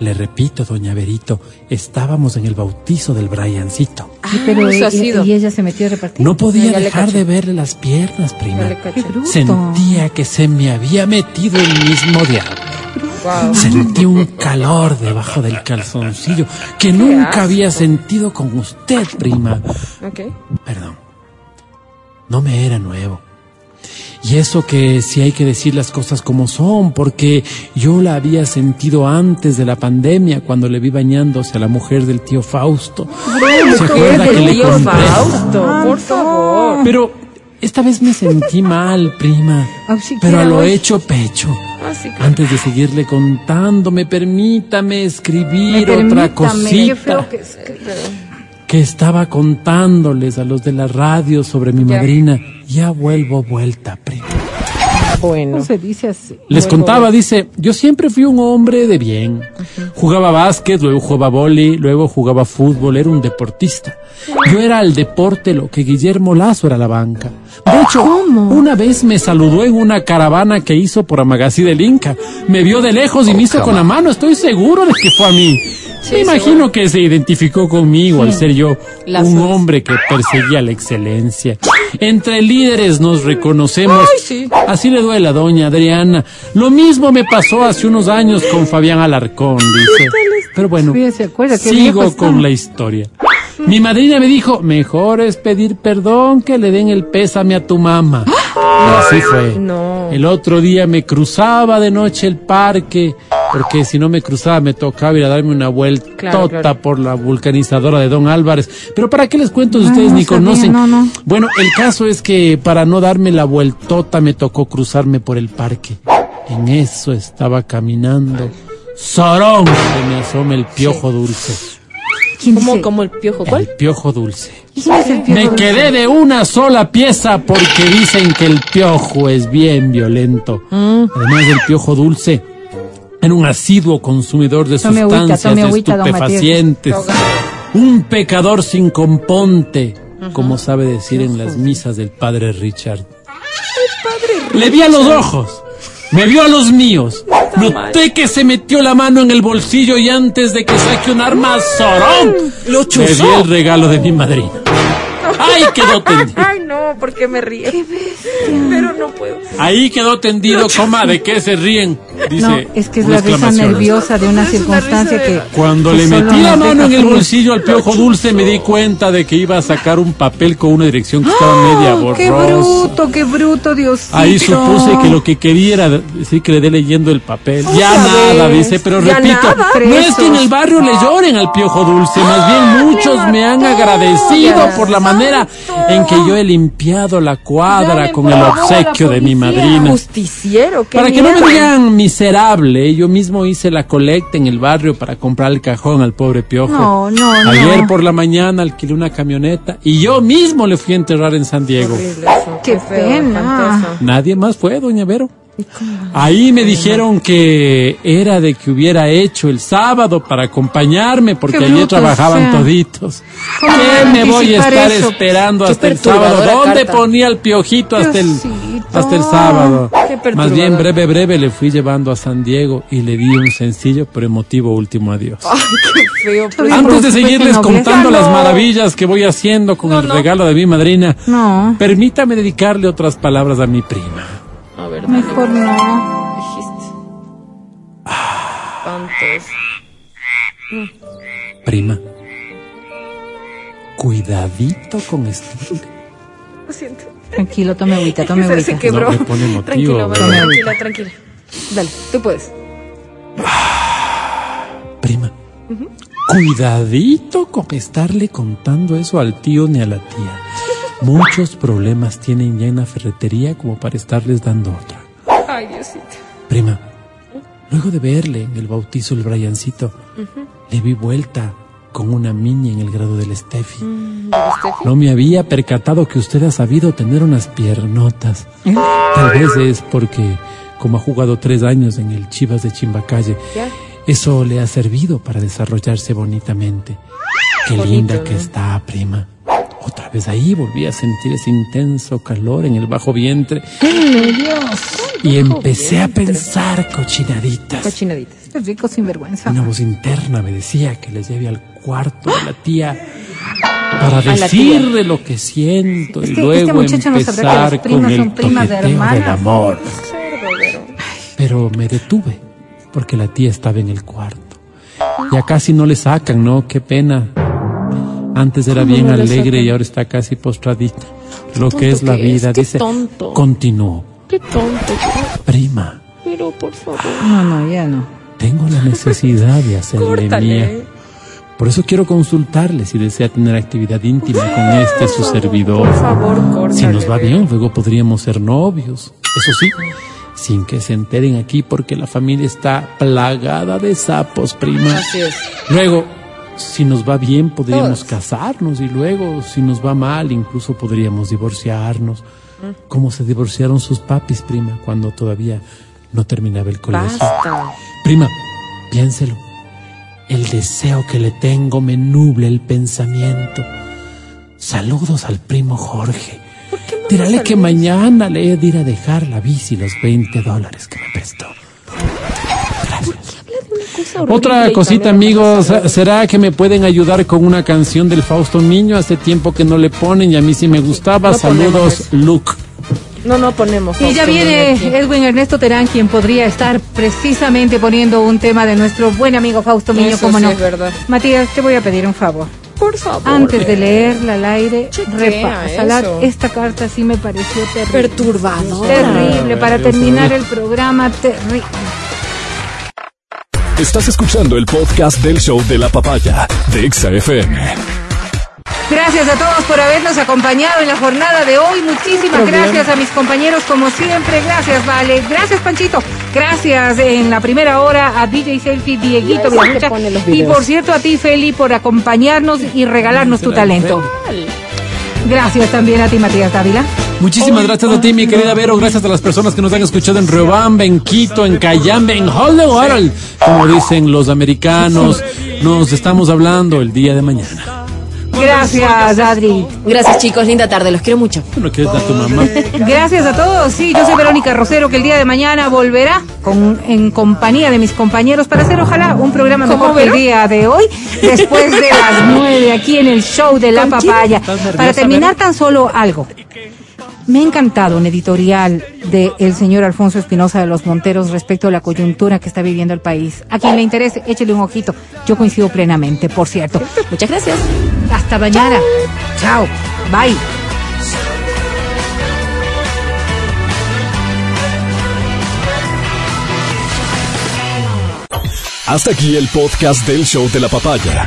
S2: Le repito, doña Verito, estábamos en el bautizo del Briancito.
S5: Sí, pero
S9: eso ha
S5: y-
S9: sido.
S5: y ella se metió a repartir.
S2: No podía dejar de verle las piernas, prima. Sentía que se me había metido el mismo diablo. Sentí un calor debajo del calzoncillo que nunca había sentido con usted, prima.
S9: Ok.
S2: Perdón. No me era nuevo. Y eso que sí hay que decir las cosas como son, porque yo la había sentido antes de la pandemia cuando le vi bañándose a la mujer del tío Fausto. ¿Se acuerda que
S9: del
S2: le
S9: tío
S2: compré?
S9: Fausto, por favor.
S2: Pero esta vez me sentí mal, prima.
S5: Ah, sí,
S2: Pero a
S5: ¿qué
S2: lo hecho pecho.
S9: Que.
S2: Antes de seguirle contando, me permítame escribir
S5: Me
S2: otra cosita
S5: que
S2: estaba contándoles a los de la radio sobre mi madrina. Ya vuelvo vuelta, prima.
S9: Bueno.
S5: No se dice así.
S2: Les
S9: Vuelvo
S2: contaba, dice, yo siempre fui un hombre de bien. Jugaba básquet, luego jugaba vóley, luego jugaba fútbol, era un deportista. Yo era al deporte lo que Guillermo Lazo era la banca. De hecho, una vez me saludó en una caravana que hizo por Amagací del Inca. Me vio de lejos y me hizo con la mano, estoy seguro de que fue a mí.
S9: Sí,
S2: me imagino que se identificó conmigo al ser yo un hombre que perseguía la excelencia. Entre líderes nos reconocemos.
S9: Ay, sí.
S2: Así le duele a doña Adriana. Lo mismo me pasó hace unos años con Fabián Alarcón, dice. Pero bueno,
S5: Sí, se acuerda, qué viejo
S2: sigo con la historia. Mi madrina me dijo, mejor es pedir perdón que le den el pésame a tu mamá. Y así fue.
S9: No.
S2: El otro día me cruzaba de noche el parque porque si no me cruzaba me tocaba ir a darme una vuelta
S5: Claro, claro.
S2: por la vulcanizadora de Don Álvarez. Pero ¿para qué les cuento si
S5: No,
S2: ustedes
S5: no
S2: ni
S5: sabía,
S2: conocen?
S5: no, no.
S2: Bueno, el caso es que para no darme la vueltota me tocó cruzarme por el parque. En eso estaba caminando. ¡Sorón! Se me asoma el piojo dulce.
S5: ¿Quién
S9: ¿Cómo,
S5: dice?
S9: como el piojo? ¿Cuál?
S2: El piojo dulce.
S5: ¿Quién es el piojo
S2: Me
S5: dulce?
S2: quedé de una sola pieza porque dicen que el piojo es bien violento.
S5: Mm.
S2: Además del piojo dulce, era un asiduo consumidor de
S5: Tome agüita,
S2: sustancias
S5: agüita, don
S2: estupefacientes. Un pecador sin componte, como sabe decir en las misas del padre Richard. Le vi a los ojos. Me vio a los míos. Noté que se metió la mano en el bolsillo y antes de que saque un arma, ¡zorón!
S9: Lo
S2: Le di
S9: chuzó.
S2: el regalo de mi madrina. ¡Ay, quedó tendido!
S9: Ay, no, ¿por qué me ríe? Pero no puedo.
S2: Ahí quedó tendido, coma, ¿de qué se ríen? Dice.
S5: No, es que es la risa nerviosa de una circunstancia que...
S2: Cuando
S5: que
S2: le metí la mano en el bolsillo al piojo dulce, me di cuenta de que iba a sacar un papel con una dirección que estaba media
S5: ¡Oh, ¡Qué
S2: borrosa.
S5: bruto, qué bruto, Dios!
S2: Ahí supuse que lo que quería era decir que le dé leyendo el papel. Ya nada, dice, pero repito,
S9: nada.
S2: no es que en el barrio le lloren al piojo dulce, más bien muchos me han agradecido por la manera en que yo he limpiado la cuadra con el obsequio de mi madrina.
S9: Justiciero, qué
S2: Para que no me digan miserable, yo mismo hice la colecta en el barrio para comprar el cajón al pobre piojo.
S5: No, no, no.
S2: Ayer por la mañana alquilé una camioneta y yo mismo le fui a enterrar en San Diego.
S9: Horrible eso,
S5: ¡Qué
S9: feo,
S5: pena!
S2: Nadie más fue, doña Vero. Ahí me dijeron que era de que hubiera hecho el sábado para acompañarme porque
S5: brutos
S2: trabajaban toditos.
S5: ¿Cómo
S2: ¿Qué me voy a estar
S5: eso?
S2: esperando
S9: Qué
S2: hasta el sábado? ¿Dónde
S9: carta.
S2: ponía el piojito hasta el, hasta el sábado? Más bien breve, breve le fui llevando a San Diego y le di un sencillo pero emotivo último adiós.
S9: Ay, qué feo. pues.
S2: Antes de
S5: supuesto,
S2: seguirles
S5: nobleza.
S2: contando las maravillas que voy haciendo con el regalo de mi madrina, permítame dedicarle otras palabras a mi prima.
S9: A ver,
S5: mejor no.
S9: dijiste. ¿Cuántos?
S2: Prima, cuidadito con este.
S9: Lo siento.
S5: Tranquilo, tome agüita, tome agüita.
S9: Se quebró.
S2: No, pone ¿verdad?
S9: María, tranquila, tranquila. Dale, tú puedes.
S2: Prima, cuidadito con estarle contando eso al tío ni a la tía. Muchos problemas tienen ya en la ferretería como para estarles dando otra.
S9: Ay, Diosito.
S2: Prima, luego de verle en el bautizo el Briancito, le vi vuelta con una mini en el grado del Steffi. No me había percatado que usted ha sabido tener unas piernotas. Tal vez es porque, como ha jugado tres años en el Chivas de Chimbacalle,
S9: Ya.
S2: eso le ha servido para desarrollarse bonitamente. Qué
S9: Bonito,
S2: linda que está, prima. Otra vez ahí volví a sentir ese intenso calor en el bajo vientre. Y empecé a pensar cochinaditas.
S9: Cochinaditas.
S5: Qué rico sinvergüenza.
S2: Una voz interna me decía que le lleve al cuarto de la tía para decirle lo que siento
S5: Es
S2: y
S5: que
S2: luego
S5: este no
S2: empezar
S5: primas
S2: con el
S5: primas de
S2: del amor. Pero me detuve porque la tía estaba en el cuarto. Ya casi no le sacan, ¿no? Qué pena. Antes era bien alegre y ahora está casi postradita. Lo que es la
S9: que
S2: vida,
S9: es, qué
S2: dice.
S9: tonto.
S2: Continuó.
S9: Qué tonto.
S2: Prima,
S9: Pero, por favor.
S5: No, no, ya no.
S2: tengo la necesidad de hacerle mía. Por eso quiero consultarle si desea tener actividad íntima con este su servidor.
S9: Por favor, córtale.
S2: Si nos va bien, luego podríamos ser novios. Eso sí, sin que se enteren aquí porque la familia está plagada de sapos, prima.
S9: Así es.
S2: Luego, si nos va bien, podríamos
S9: Todos.
S2: casarnos y luego, si nos va mal, incluso podríamos divorciarnos.
S9: Mm.
S2: Como se divorciaron sus papis, prima, cuando todavía no terminaba el colegio.
S9: Basta.
S2: Prima, piénselo. El deseo que le tengo me nubla el pensamiento. Saludos al primo Jorge. Dígale que mañana le he de ir a dejar la bici y los 20 dólares que me prestó. Otra cosita, amigos, ¿será que me pueden ayudar con una canción del Fausto Niño? Hace tiempo que no le ponen y a mí sí me gustaba.
S9: No
S2: Saludos, Luke.
S9: No, no ponemos.
S5: Y ya viene. Edwin Ernesto Terán, quien podría estar precisamente poniendo un tema de nuestro buen amigo Fausto Miño, como
S9: sí
S5: no.
S9: es verdad.
S5: Matías, te voy a pedir un favor.
S9: Por favor.
S5: Antes de leerla al aire,
S9: eso.
S5: Esta carta sí me pareció terrible.
S9: Perturbadora.
S5: Terrible, para terminar el programa, terrible.
S1: Estás escuchando el podcast del show de la papaya de Exa FM.
S5: Gracias a todos por habernos acompañado en la jornada de hoy. Muchísimas gracias a mis compañeros, como siempre. Gracias, Vale. Gracias, Panchito. Gracias en la primera hora a DJ Selfie, Dieguito Villanucha. Y por cierto, a ti, Feli, por acompañarnos y regalarnos tu talento. Gracias también a ti, Matías Dávila.
S2: Muchísimas gracias a ti, mi querida Vero. Gracias a las personas que nos han escuchado en Riobamba, en Quito, en Cayambe, en Hollywood, como dicen los americanos. Nos estamos hablando el día de mañana.
S5: Gracias, Adri.
S9: Gracias, chicos. Linda tarde. Los quiero mucho.
S2: ¿No quieres dar tu mamá?
S5: Gracias a todos. Sí, yo soy Verónica Rosero, que el día de mañana volverá con, en compañía de mis compañeros para hacer, ojalá, un programa
S9: ¿Cómo,
S5: mejor que el día de hoy, después de las nueve, aquí en el show de La Papaya.
S2: ¿Estás nerviosa,
S5: Para terminar, tan solo algo. Me ha encantado un editorial del señor Alfonso Espinosa de los Monteros respecto a la coyuntura que está viviendo el país. A quien le interese, échele un ojito. Yo coincido plenamente, por cierto.
S9: Muchas gracias.
S5: Hasta mañana. Chao. Bye.
S1: Hasta aquí el podcast del show de la papaya.